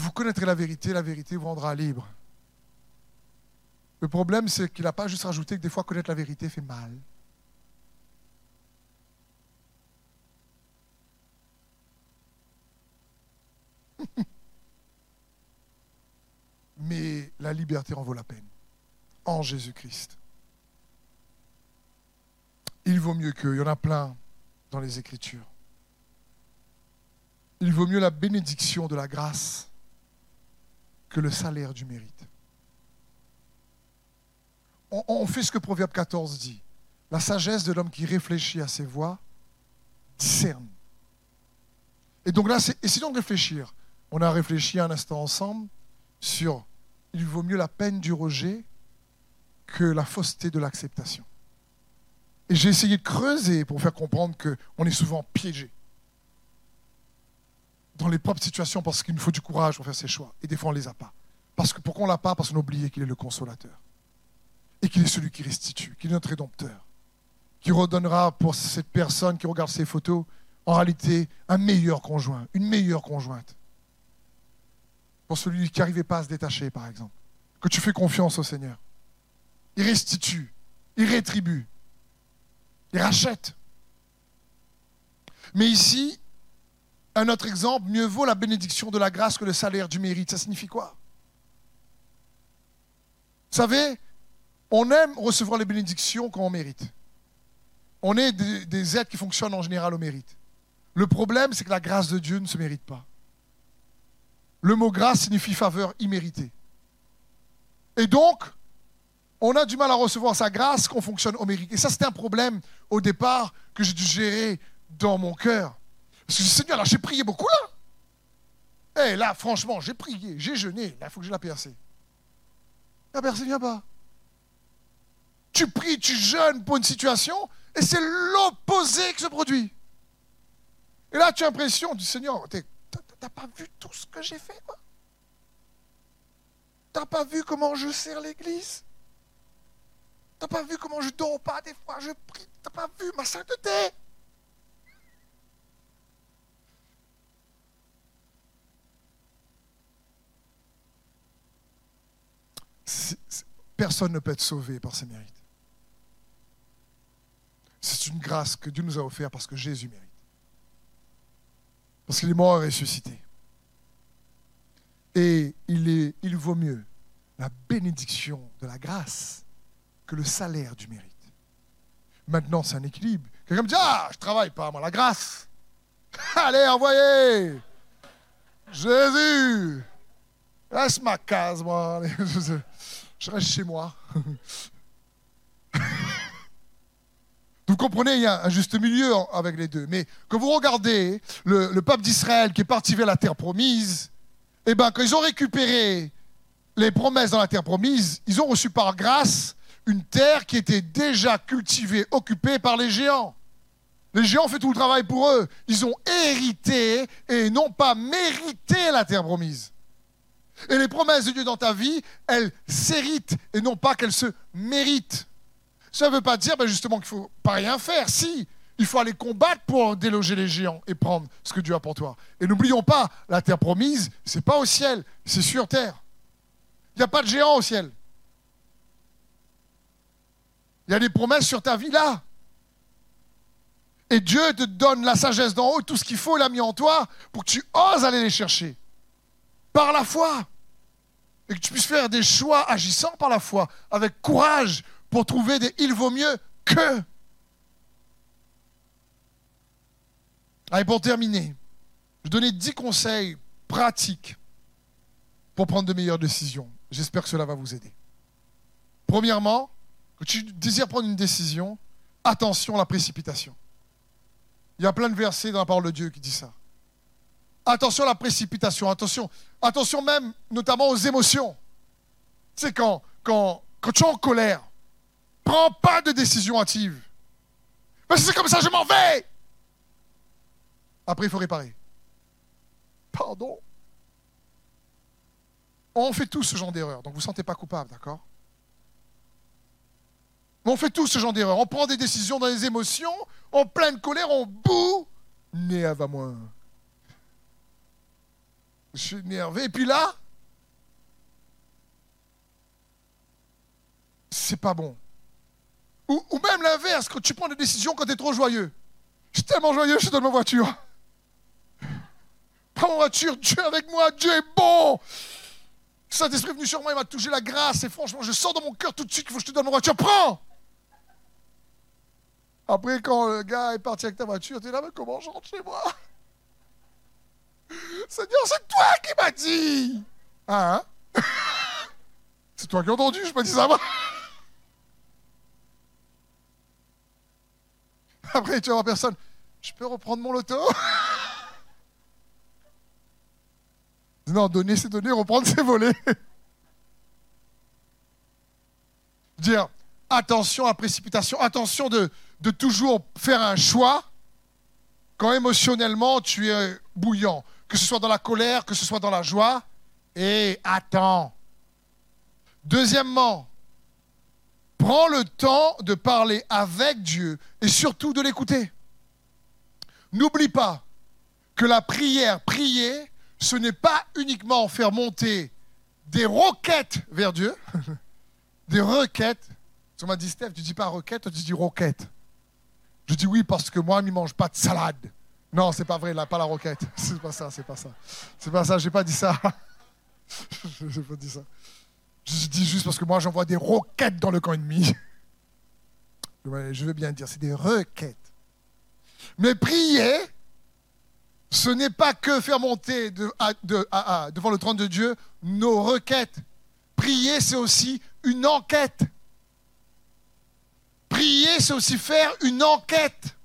vous connaîtrez la vérité, la vérité vous rendra libre. Le problème, c'est qu'il n'a pas juste rajouté que des fois connaître la vérité fait mal. Mais la liberté en vaut la peine. En Jésus-Christ. Il vaut mieux que, il y en a plein dans les Écritures. Il vaut mieux la bénédiction de la grâce que le salaire du mérite. On, fait ce que Proverbe 14 dit. La sagesse de l'homme qui réfléchit à ses voies discerne. Et donc là, essayons de réfléchir. On a réfléchi un instant ensemble sur il vaut mieux la peine du rejet que la fausseté de l'acceptation. Et j'ai essayé de creuser pour faire comprendre qu'on est souvent piégé dans les propres situations parce qu'il nous faut du courage pour faire ses choix. Et des fois, on ne les a pas. Parce que, pourquoi on ne l'a pas? Parce qu'on a oublié qu'il est le consolateur. Et qu'il est celui qui restitue, qu'il est notre rédempteur. Qui redonnera pour cette personne qui regarde ses photos, en réalité, un meilleur conjoint, une meilleure conjointe pour celui qui n'arrivait pas à se détacher, par exemple. Que tu fais confiance au Seigneur. Il restitue, il rétribue, il rachète. Mais ici, un autre exemple, mieux vaut la bénédiction de la grâce que le salaire du mérite. Ça signifie quoi? Vous savez, on aime recevoir les bénédictions quand on mérite. On est des, êtres qui fonctionnent en général au mérite. Le problème, c'est que la grâce de Dieu ne se mérite pas. Le mot grâce signifie faveur imméritée. Et donc, on a du mal à recevoir sa grâce qu'on fonctionne au mérite. Et ça, c'était un problème au départ que j'ai dû gérer dans mon cœur. Parce que Seigneur, là, j'ai prié beaucoup là. Eh là, franchement, j'ai prié, j'ai jeûné, là, il faut que je la percé. La ne vient pas. Tu pries, tu jeûnes pour une situation, et c'est l'opposé qui se produit. Et là, tu as l'impression du Seigneur, T'as pas vu tout ce que j'ai fait, quoi T'as pas vu comment je sers l'église? T'as pas vu comment je dors pas? Des fois, je prie T'as pas vu ma sainteté? Personne ne peut être sauvé par ses mérites. C'est une grâce que Dieu nous a offerte parce que Jésus mérite. Parce qu'il est mort et ressuscité. Et il, est, vaut mieux la bénédiction de la grâce que le salaire du mérite. Maintenant, c'est un équilibre. Quelqu'un me dit Ah, je travaille pas, moi, la grâce. Allez, envoyez Jésus Laisse ma case, moi. je reste chez moi. Vous comprenez, il y a un juste milieu avec les deux. Mais quand vous regardez le, peuple d'Israël qui est parti vers la terre promise, eh ben, quand ils ont récupéré les promesses dans la terre promise, ils ont reçu par grâce une terre qui était déjà cultivée, occupée par les géants. Les géants ont fait tout le travail pour eux. Ils ont hérité et non pas mérité la terre promise. Et les promesses de Dieu dans ta vie, elles s'héritent et non pas qu'elles se méritent. Ça ne veut pas dire ben, justement qu'il ne faut pas rien faire. Si, il faut aller combattre pour déloger les géants et prendre ce que Dieu a pour toi. Et n'oublions pas, la terre promise, ce n'est pas au ciel, c'est sur terre. Il n'y a pas de géants au ciel. Il y a des promesses sur ta vie là. Et Dieu te donne la sagesse d'en haut, tout ce qu'il faut, il a mis en toi pour que tu oses aller les chercher. Par la foi. Et que tu puisses faire des choix agissant par la foi, avec courage, pour trouver des il vaut mieux que. Allez, pour terminer, je donnais 10 conseils pratiques pour prendre de meilleures décisions. J'espère que cela va vous aider. Premièrement, quand tu désires prendre une décision, attention à la précipitation. Il y a plein de versets dans la parole de Dieu qui disent ça. Attention à la précipitation, attention, attention même notamment aux émotions. Tu sais, quand, quand, quand tu es en colère, Prends pas de décision hâtive. Parce que c'est comme ça, je m'en vais. Après, il faut réparer. Pardon. On fait tous ce genre d'erreur, donc vous ne vous sentez pas coupable, d'accord? On fait tous ce genre d'erreur. On prend des décisions dans les émotions, en pleine colère, on boue. Mais à moi. Je suis énervé. Et puis là, c'est pas bon. Ou, même l'inverse, quand tu prends des décisions quand tu es trop joyeux. Je suis tellement joyeux, je te donne ma voiture. Prends ma voiture, Dieu avec moi, Dieu est bon. Saint-Esprit est venu sur moi, il m'a touché la grâce. Et franchement, je sens dans mon cœur tout de suite qu'il faut que je te donne ma voiture. Prends Après, quand le gars est parti avec ta voiture, tu es là, mais comment je rentre chez moi? Seigneur, c'est toi qui m'as dit Hein? C'est toi qui as entendu, je pas dit ça moi. Après, tu vas voir personne. Je peux reprendre mon loto? Non, donner c'est donner, reprendre c'est voler. Dire attention à précipitation, attention de toujours faire un choix quand émotionnellement tu es bouillant, que ce soit dans la colère, que ce soit dans la joie, et attends. Deuxièmement, Prends le temps de parler avec Dieu et surtout de l'écouter. N'oublie pas que la prière, prier, ce n'est pas uniquement faire monter des roquettes vers Dieu, des requêtes. Tu m'as dit, Steph, tu dis pas roquette, tu dis roquette. Je dis oui parce que moi, je ne mange pas de salade. Non, c'est pas vrai, là, pas la roquette. C'est pas ça, c'est pas ça. C'est pas ça, j'ai pas dit ça. j'ai pas dit ça. Je dis juste parce que moi, j'envoie des roquettes dans le camp ennemi. Je veux bien dire, c'est des requêtes. Mais prier, ce n'est pas que faire monter devant le trône de Dieu nos requêtes. Prier, c'est aussi une enquête. Prier, c'est aussi faire une enquête.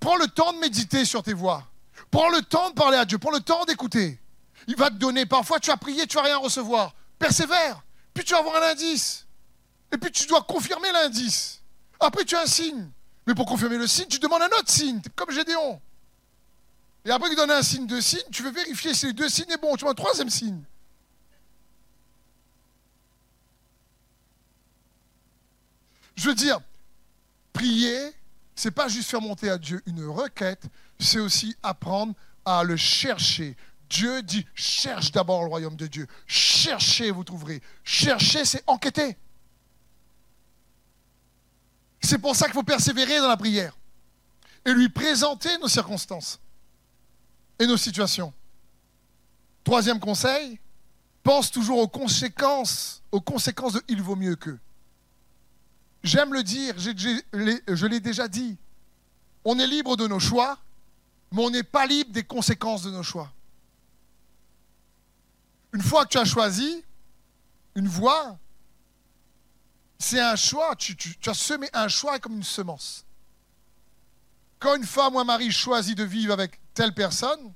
Prends le temps de méditer sur tes voix. Prends le temps de parler à Dieu. Prends le temps d'écouter. Il va te donner. Parfois, tu as prié, tu vas rien recevoir. Persévère. Puis tu vas avoir un indice. Et puis tu dois confirmer l'indice. Après, tu as un signe. Mais pour confirmer le signe, tu demandes un autre signe, comme Gédéon. Et après qu'il donne un signe de signe, tu veux vérifier si les deux signes sont bons. Tu vois un troisième signe. Je veux dire, prier, c'est pas juste faire monter à Dieu une requête, c'est aussi apprendre à le chercher, Dieu dit, cherche d'abord le royaume de Dieu. Cherchez, vous trouverez. Cherchez, c'est enquêter. C'est pour ça qu'il faut persévérer dans la prière et lui présenter nos circonstances et nos situations. Troisième conseil, pense toujours aux conséquences, aux conséquences de il vaut mieux que. J'aime le dire, je l'ai déjà dit. On est libre de nos choix, mais on n'est pas libre des conséquences de nos choix. Une fois que tu as choisi, une voie, c'est un choix. Tu, as semé un choix comme une semence. Quand une femme ou un mari choisit de vivre avec telle personne,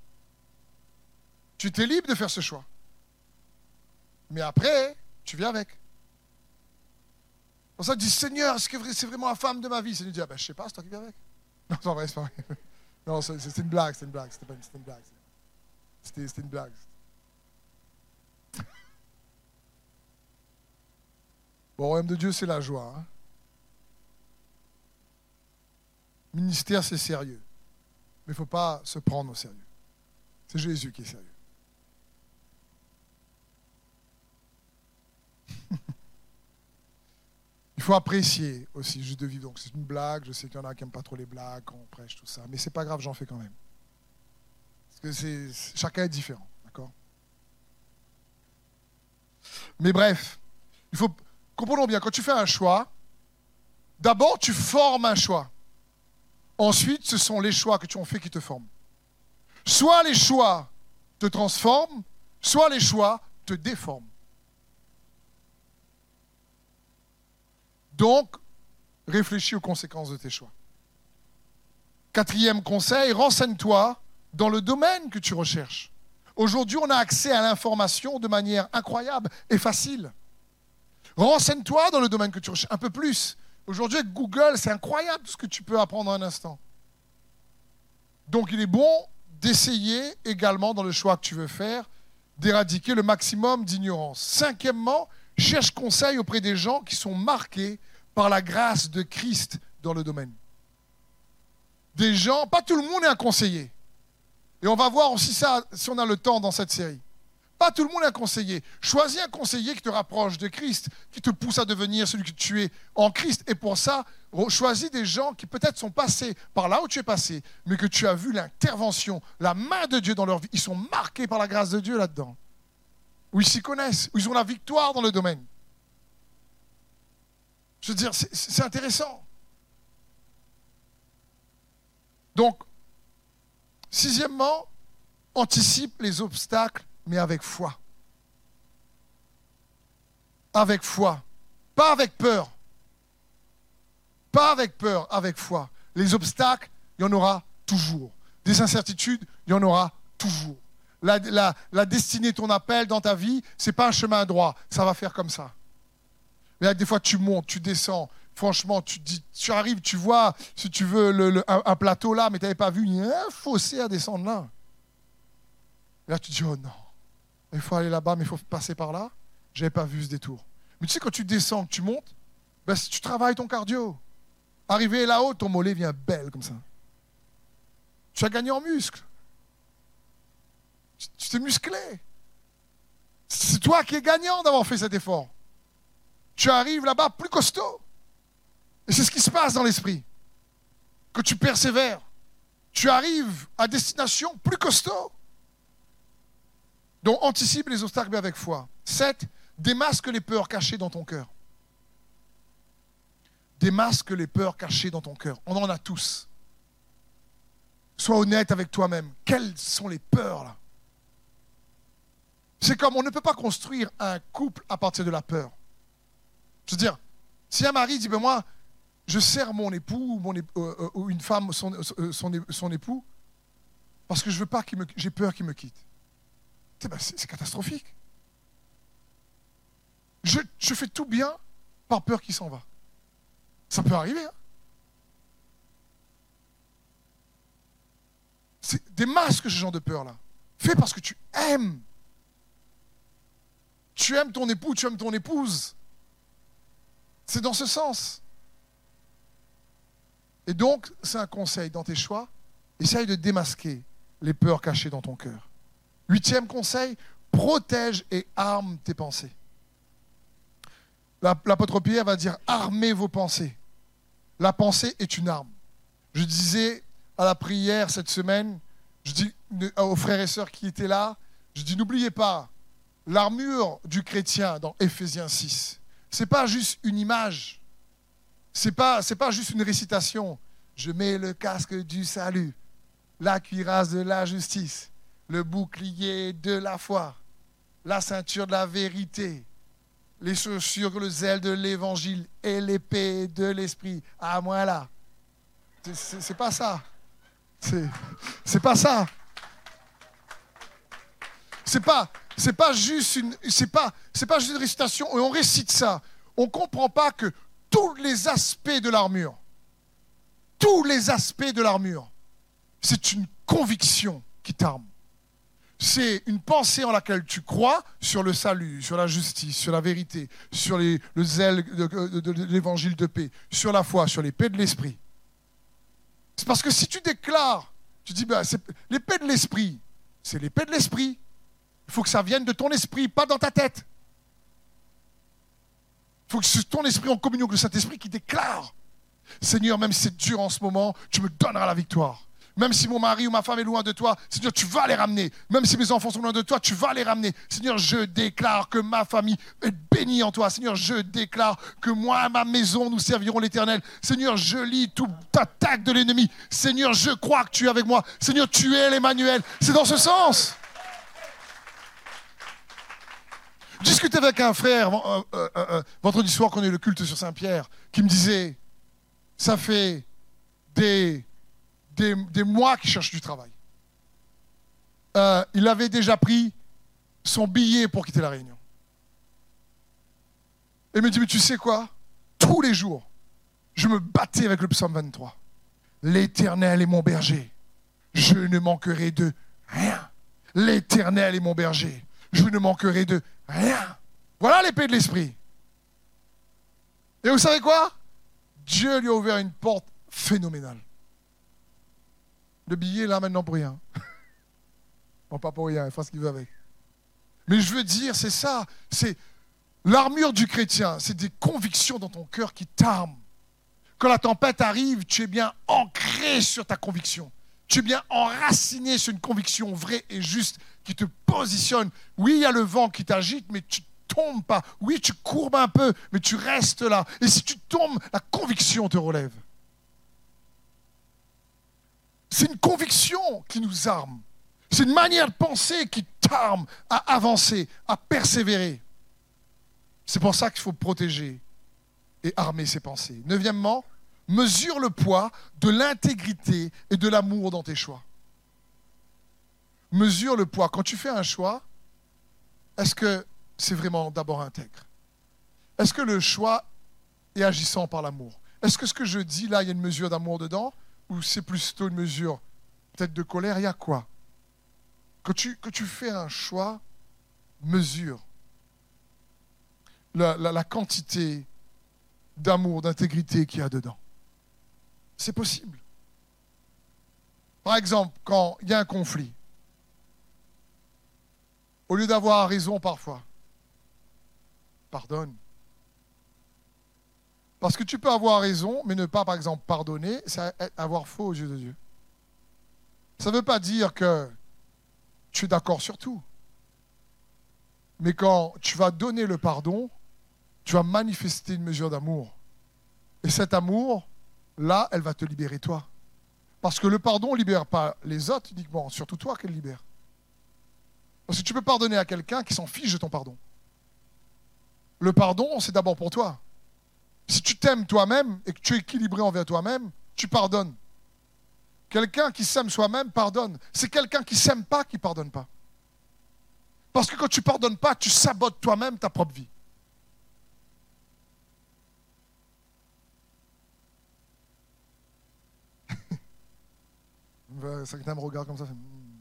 tu es libre de faire ce choix. Mais après, tu viens avec. Pour ça, dis Seigneur, est-ce que c'est vraiment la femme de ma vie? Seigneur dit ah ben, Je sais pas, c'est toi qui viens avec. Non, c'est vrai, c'est pas vrai. Non, une blague, c'est une blague. C'était une blague. C'était une blague. Bon, au royaume de Dieu, c'est la joie. Hein. Ministère, c'est sérieux. Mais il ne faut pas se prendre au sérieux. C'est Jésus qui est sérieux. Il faut apprécier aussi juste de vivre. Donc c'est une blague. Je sais qu'il y en a qui n'aiment pas trop les blagues quand on prêche tout ça, mais c'est pas grave, j'en fais quand même. Parce que c'est chacun est différent, d'accord? Mais bref, il faut comprenons bien. Quand tu fais un choix, d'abord tu formes un choix. Ensuite, ce sont les choix que tu as fait qui te forment. Soit les choix te transforment, soit les choix te déforment. Donc, réfléchis aux conséquences de tes choix. Quatrième conseil, renseigne-toi dans le domaine que tu recherches. Aujourd'hui, on a accès à l'information de manière incroyable et facile. Renseigne-toi dans le domaine que tu recherches un peu plus. Aujourd'hui, avec Google, c'est incroyable ce que tu peux apprendre en un instant. Donc, il est bon d'essayer également, dans le choix que tu veux faire, d'éradiquer le maximum d'ignorance. Cinquièmement, cherche conseil auprès des gens qui sont marqués par la grâce de Christ dans le domaine. Des gens, pas tout le monde est un conseiller. Et on va voir aussi ça si on a le temps dans cette série. Pas tout le monde est un conseiller. Choisis un conseiller qui te rapproche de Christ, qui te pousse à devenir celui que tu es en Christ. Et pour ça, choisis des gens qui peut-être sont passés par là où tu es passé, mais que tu as vu l'intervention, la main de Dieu dans leur vie. Ils sont marqués par la grâce de Dieu là-dedans. Où ils s'y connaissent, où ils ont la victoire dans le domaine. Je veux dire, c'est intéressant. Donc, sixièmement, anticipe les obstacles mais avec foi. Avec foi. Pas avec peur. Pas avec peur, avec foi. Les obstacles, il y en aura toujours. Des incertitudes, il y en aura toujours. La, destinée, ton appel dans ta vie, c'est pas un chemin droit. Ça va faire comme ça. Mais des fois, tu montes, tu descends. Franchement, tu, dis, tu arrives, tu vois, si tu veux, un, plateau là, mais tu n'avais pas vu, il y a un fossé à descendre là. là, tu dis, oh non il faut aller là-bas, mais il faut passer par là. Je n'avais pas vu ce détour. Mais tu sais, quand tu descends, tu montes, ben, tu travailles ton cardio. Arrivé là-haut, ton mollet vient belle comme ça. Tu as gagné en muscle. Tu t'es musclé. C'est toi qui es gagnant d'avoir fait cet effort. Tu arrives là-bas plus costaud. Et c'est ce qui se passe dans l'esprit. Que tu persévères. Tu arrives à destination plus costaud. Donc anticipe les obstacles avec foi. 7. Démasque les peurs cachées dans ton cœur. Démasque les peurs cachées dans ton cœur. On en a tous. Sois honnête avec toi-même. Quelles sont les peurs là? C'est comme on ne peut pas construire un couple à partir de la peur. Je veux dire, si un mari dit, ben moi, je sers mon époux ou, euh, euh, une femme, son, son, époux, parce que je veux pas qu'il me, j'ai peur qu'il me quitte. Ben, c'est catastrophique. Je, fais tout bien par peur qu'il s'en va. Ça peut arriver. Hein. C'est des masques, ce genre de peur-là. Fais parce que tu aimes. Tu aimes ton époux, tu aimes ton épouse. C'est dans ce sens. Et donc, c'est un conseil dans tes choix. Essaye de démasquer les peurs cachées dans ton cœur. Huitième conseil, protège et arme tes pensées. L'apôtre Pierre va dire armez vos pensées. La pensée est une arme. Je disais à la prière cette semaine, je dis aux frères et sœurs qui étaient là, je dis n'oubliez pas, l'armure du chrétien dans Éphésiens 6, c'est pas juste une image, c'est pas pas juste une récitation. Je mets le casque du salut, la cuirasse de la justice, le bouclier de la foi, la ceinture de la vérité, les chaussures, le zèle de l'évangile et l'épée de l'esprit. Ah, moi là. C'est pas ça. C'est pas ça. C'est pas, c'est pas juste une, c'est pas, c'est pas juste une récitation et on récite ça. On comprend pas que tous les aspects de l'armure, tous les aspects de l'armure, c'est une conviction qui t'arme. C'est une pensée en laquelle tu crois sur le salut, sur la justice, sur la vérité, sur le zèle de, l'évangile de paix, sur la foi, sur l'épée de l'esprit. C'est parce que si tu déclares, tu dis, ben, l'épée de l'esprit, c'est l'épée de l'esprit. Il faut que ça vienne de ton esprit, pas dans ta tête. Il faut que c'est ton esprit en communion avec le Saint-Esprit qui déclare Seigneur, même si c'est dur en ce moment, tu me donneras la victoire. Même si mon mari ou ma femme est loin de toi, Seigneur, tu vas les ramener. Même si mes enfants sont loin de toi, tu vas les ramener. Seigneur, je déclare que ma famille est bénie en toi. Seigneur, je déclare que moi et ma maison, nous servirons l'Éternel. Seigneur, je lis toute attaque de l'ennemi. Seigneur, je crois que tu es avec moi. Seigneur, tu es l'Emmanuel. C'est dans ce sens. Discutais avec un frère euh, euh, euh, vendredi soir qu'on a eu le culte sur Saint-Pierre, qui me disait, ça fait des mois qu'il cherche du travail. Il avait déjà pris son billet pour quitter la Réunion. Et il me dit, mais tu sais quoi? Tous les jours, je me battais avec le psaume 23. L'Éternel est mon berger. Je ne manquerai de rien. L'Éternel est mon berger. Je ne manquerai de rien. Voilà l'épée de l'esprit. Et vous savez quoi? Dieu lui a ouvert une porte phénoménale. Le billet là maintenant pour rien. bon, pas pour rien, il fait ce qu'il veut avec. Mais je veux dire, c'est ça. C'est l'armure du chrétien. C'est des convictions dans ton cœur qui t'arment. Quand la tempête arrive, tu es bien ancré sur ta conviction. Tu es bien enraciné sur une conviction vraie et juste qui te positionne. Oui, il y a le vent qui t'agite, mais tu tombes pas. Oui, tu courbes un peu, mais tu restes là. Et si tu tombes, la conviction te relève. C'est une conviction qui nous arme. C'est une manière de penser qui t'arme à avancer, à persévérer. C'est pour ça qu'il faut protéger et armer ses pensées. Neuvièmement, mesure le poids de l'intégrité et de l'amour dans tes choix. Mesure le poids. Quand tu fais un choix, est-ce que c'est vraiment d'abord intègre? Est-ce que le choix est agissant par l'amour? Est-ce que ce que je dis là, il y a une mesure d'amour dedans? Ou c'est plutôt une mesure peut-être de colère? Il y a quoi? Que tu, tu fais un choix, mesure la, la quantité d'amour, d'intégrité qu'il y a dedans. C'est possible. Par exemple, quand il y a un conflit, au lieu d'avoir raison parfois, pardonne. Parce que tu peux avoir raison, mais ne pas, par exemple, pardonner, c'est avoir faux aux yeux de Dieu. Ça ne veut pas dire que tu es d'accord sur tout. Mais quand tu vas donner le pardon, tu vas manifester une mesure d'amour. Et cet amour, là, elle va te libérer toi. Parce que le pardon ne libère pas les autres uniquement, surtout toi qu'elle libère. Parce que tu peux pardonner à quelqu'un qui s'en fiche de ton pardon. Le pardon, c'est d'abord pour toi. Si tu t'aimes toi-même et que tu es équilibré envers toi-même, tu pardonnes. Quelqu'un qui s'aime soi-même pardonne. C'est quelqu'un qui ne s'aime pas qui ne pardonne pas. Parce que quand tu ne pardonnes pas, tu sabotes toi-même ta propre vie. Certains me regardent comme ça. Hmm.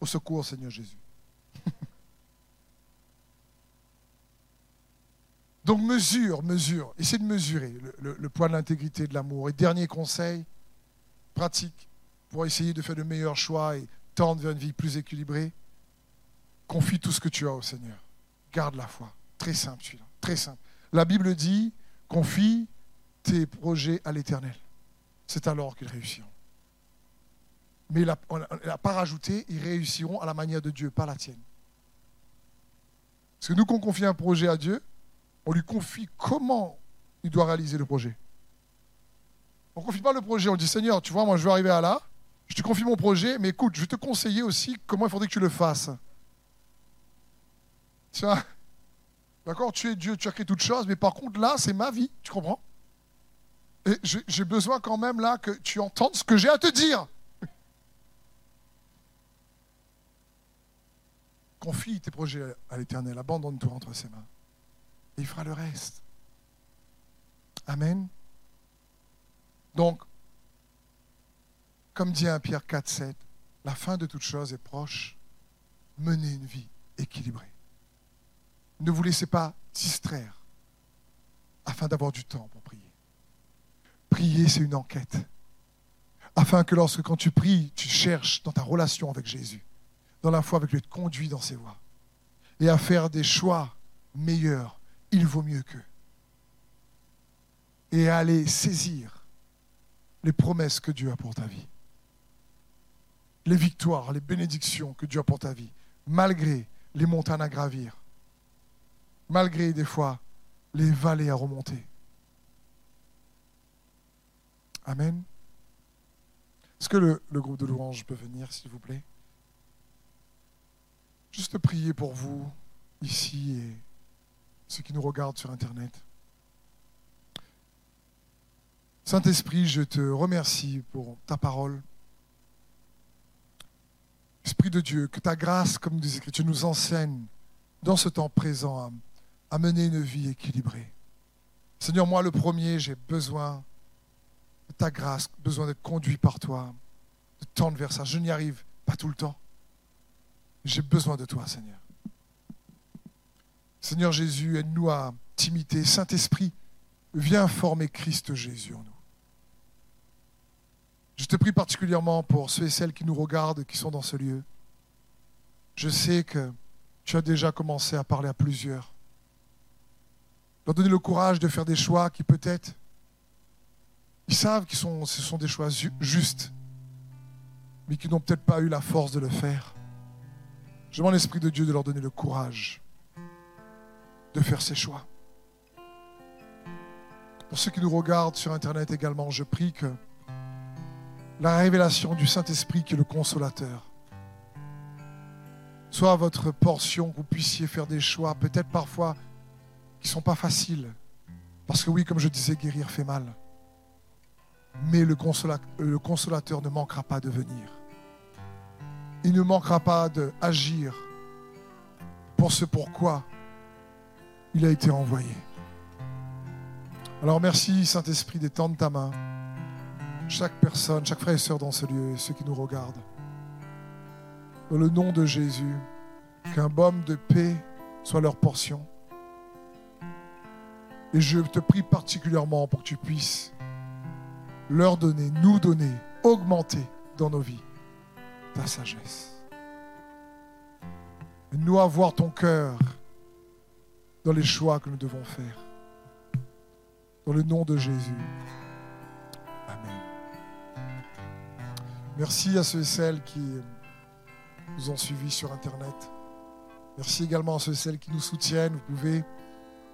Au secours, Seigneur Jésus. Donc mesure, mesure, essaie de mesurer le, poids de l'intégrité, de l'amour. Et dernier conseil, pratique, pour essayer de faire de meilleurs choix et tendre vers une vie plus équilibrée, confie tout ce que tu as au Seigneur. Garde la foi. Très simple celui-là, très simple. La Bible dit, confie tes projets à l'Éternel. C'est alors qu'ils réussiront. Mais il n'a pas rajouté, ils réussiront à la manière de Dieu, pas la tienne. Parce que nous, qu'on confie un projet à Dieu, on lui confie comment il doit réaliser le projet. On ne confie pas le projet, on dit Seigneur, tu vois, moi je veux arriver à là, je te confie mon projet, mais écoute, je vais te conseiller aussi comment il faudrait que tu le fasses. Vois D'accord Tu es Dieu, tu as créé toutes choses, mais par contre, là, c'est ma vie. Tu comprends? Et j'ai besoin quand même, là, que tu entendes ce que j'ai à te dire. Confie tes projets à l'Éternel, abandonne-toi entre ses mains. Et il fera le reste. Amen. Donc, comme dit 1 Pierre 4, 7, la fin de toute chose est proche. Menez une vie équilibrée. Ne vous laissez pas distraire afin d'avoir du temps pour prier. Prier, c'est une enquête. Afin que lorsque quand tu pries, tu cherches dans ta relation avec Jésus, dans la foi avec lui, être conduit dans ses voies, et à faire des choix meilleurs, il vaut mieux qu'eux. Et à aller saisir les promesses que Dieu a pour ta vie. Les victoires, les bénédictions que Dieu a pour ta vie, malgré les montagnes à gravir, malgré des fois les vallées à remonter. Amen. Est-ce que le, groupe de louanges peut venir, s'il vous plaît? Juste prier pour vous, ici, et ceux qui nous regardent sur Internet. Saint-Esprit, je te remercie pour ta parole. Esprit de Dieu, que ta grâce, comme dit tu nous enseignes dans ce temps présent à, mener une vie équilibrée. Seigneur, moi le premier, j'ai besoin de ta grâce, besoin d'être conduit par toi, de tendre vers ça. Je n'y arrive pas tout le temps. J'ai besoin de toi, Seigneur. Seigneur Jésus, aide-nous à t'imiter. Saint-Esprit, viens former Christ Jésus en nous. Je te prie particulièrement pour ceux et celles qui nous regardent, qui sont dans ce lieu. Je sais que tu as déjà commencé à parler à plusieurs. Leur donner le courage de faire des choix qui peut-être, ils savent que ce sont des choix justes, mais qui n'ont peut-être pas eu la force de le faire. Je demande l'Esprit de Dieu de leur donner le courage de faire ces choix. Pour ceux qui nous regardent sur Internet également, je prie que la révélation du Saint-Esprit qui est le consolateur soit votre portion, que vous puissiez faire des choix, peut-être parfois qui ne sont pas faciles. Parce que oui, comme je disais, guérir fait mal. Mais le consolateur ne manquera pas de venir. Il ne manquera pas d'agir pour ce pourquoi il a été envoyé. Alors merci Saint-Esprit d'étendre ta main. Chaque personne, chaque frère et sœur dans ce lieu, ceux qui nous regardent. Dans le nom de Jésus, qu'un baume de paix soit leur portion. Et je te prie particulièrement pour que tu puisses leur donner, nous donner, augmenter dans nos vies sagesse. Nous avoir ton cœur dans les choix que nous devons faire. Dans le nom de Jésus. Amen. Merci à ceux et celles qui nous ont suivis sur Internet. Merci également à ceux et celles qui nous soutiennent. Vous pouvez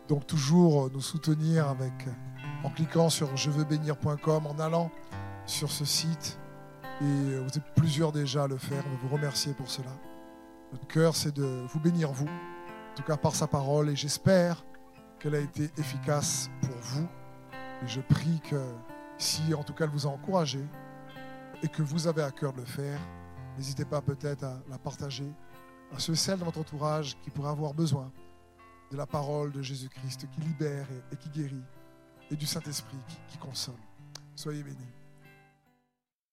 donc toujours nous soutenir avec, en cliquant sur je veux bénir.com, en allant sur ce site. Et vous êtes plusieurs déjà à le faire. On vous remercier pour cela. Notre cœur, c'est de vous bénir, vous, en tout cas par sa parole. Et j'espère qu'elle a été efficace pour vous. Et je prie que si, en tout cas, elle vous a encouragé et que vous avez à cœur de le faire, n'hésitez pas peut-être à la partager à ceux et celles de votre entourage qui pourraient avoir besoin de la parole de Jésus-Christ qui libère et, qui guérit, et du Saint-Esprit qui console. Soyez bénis.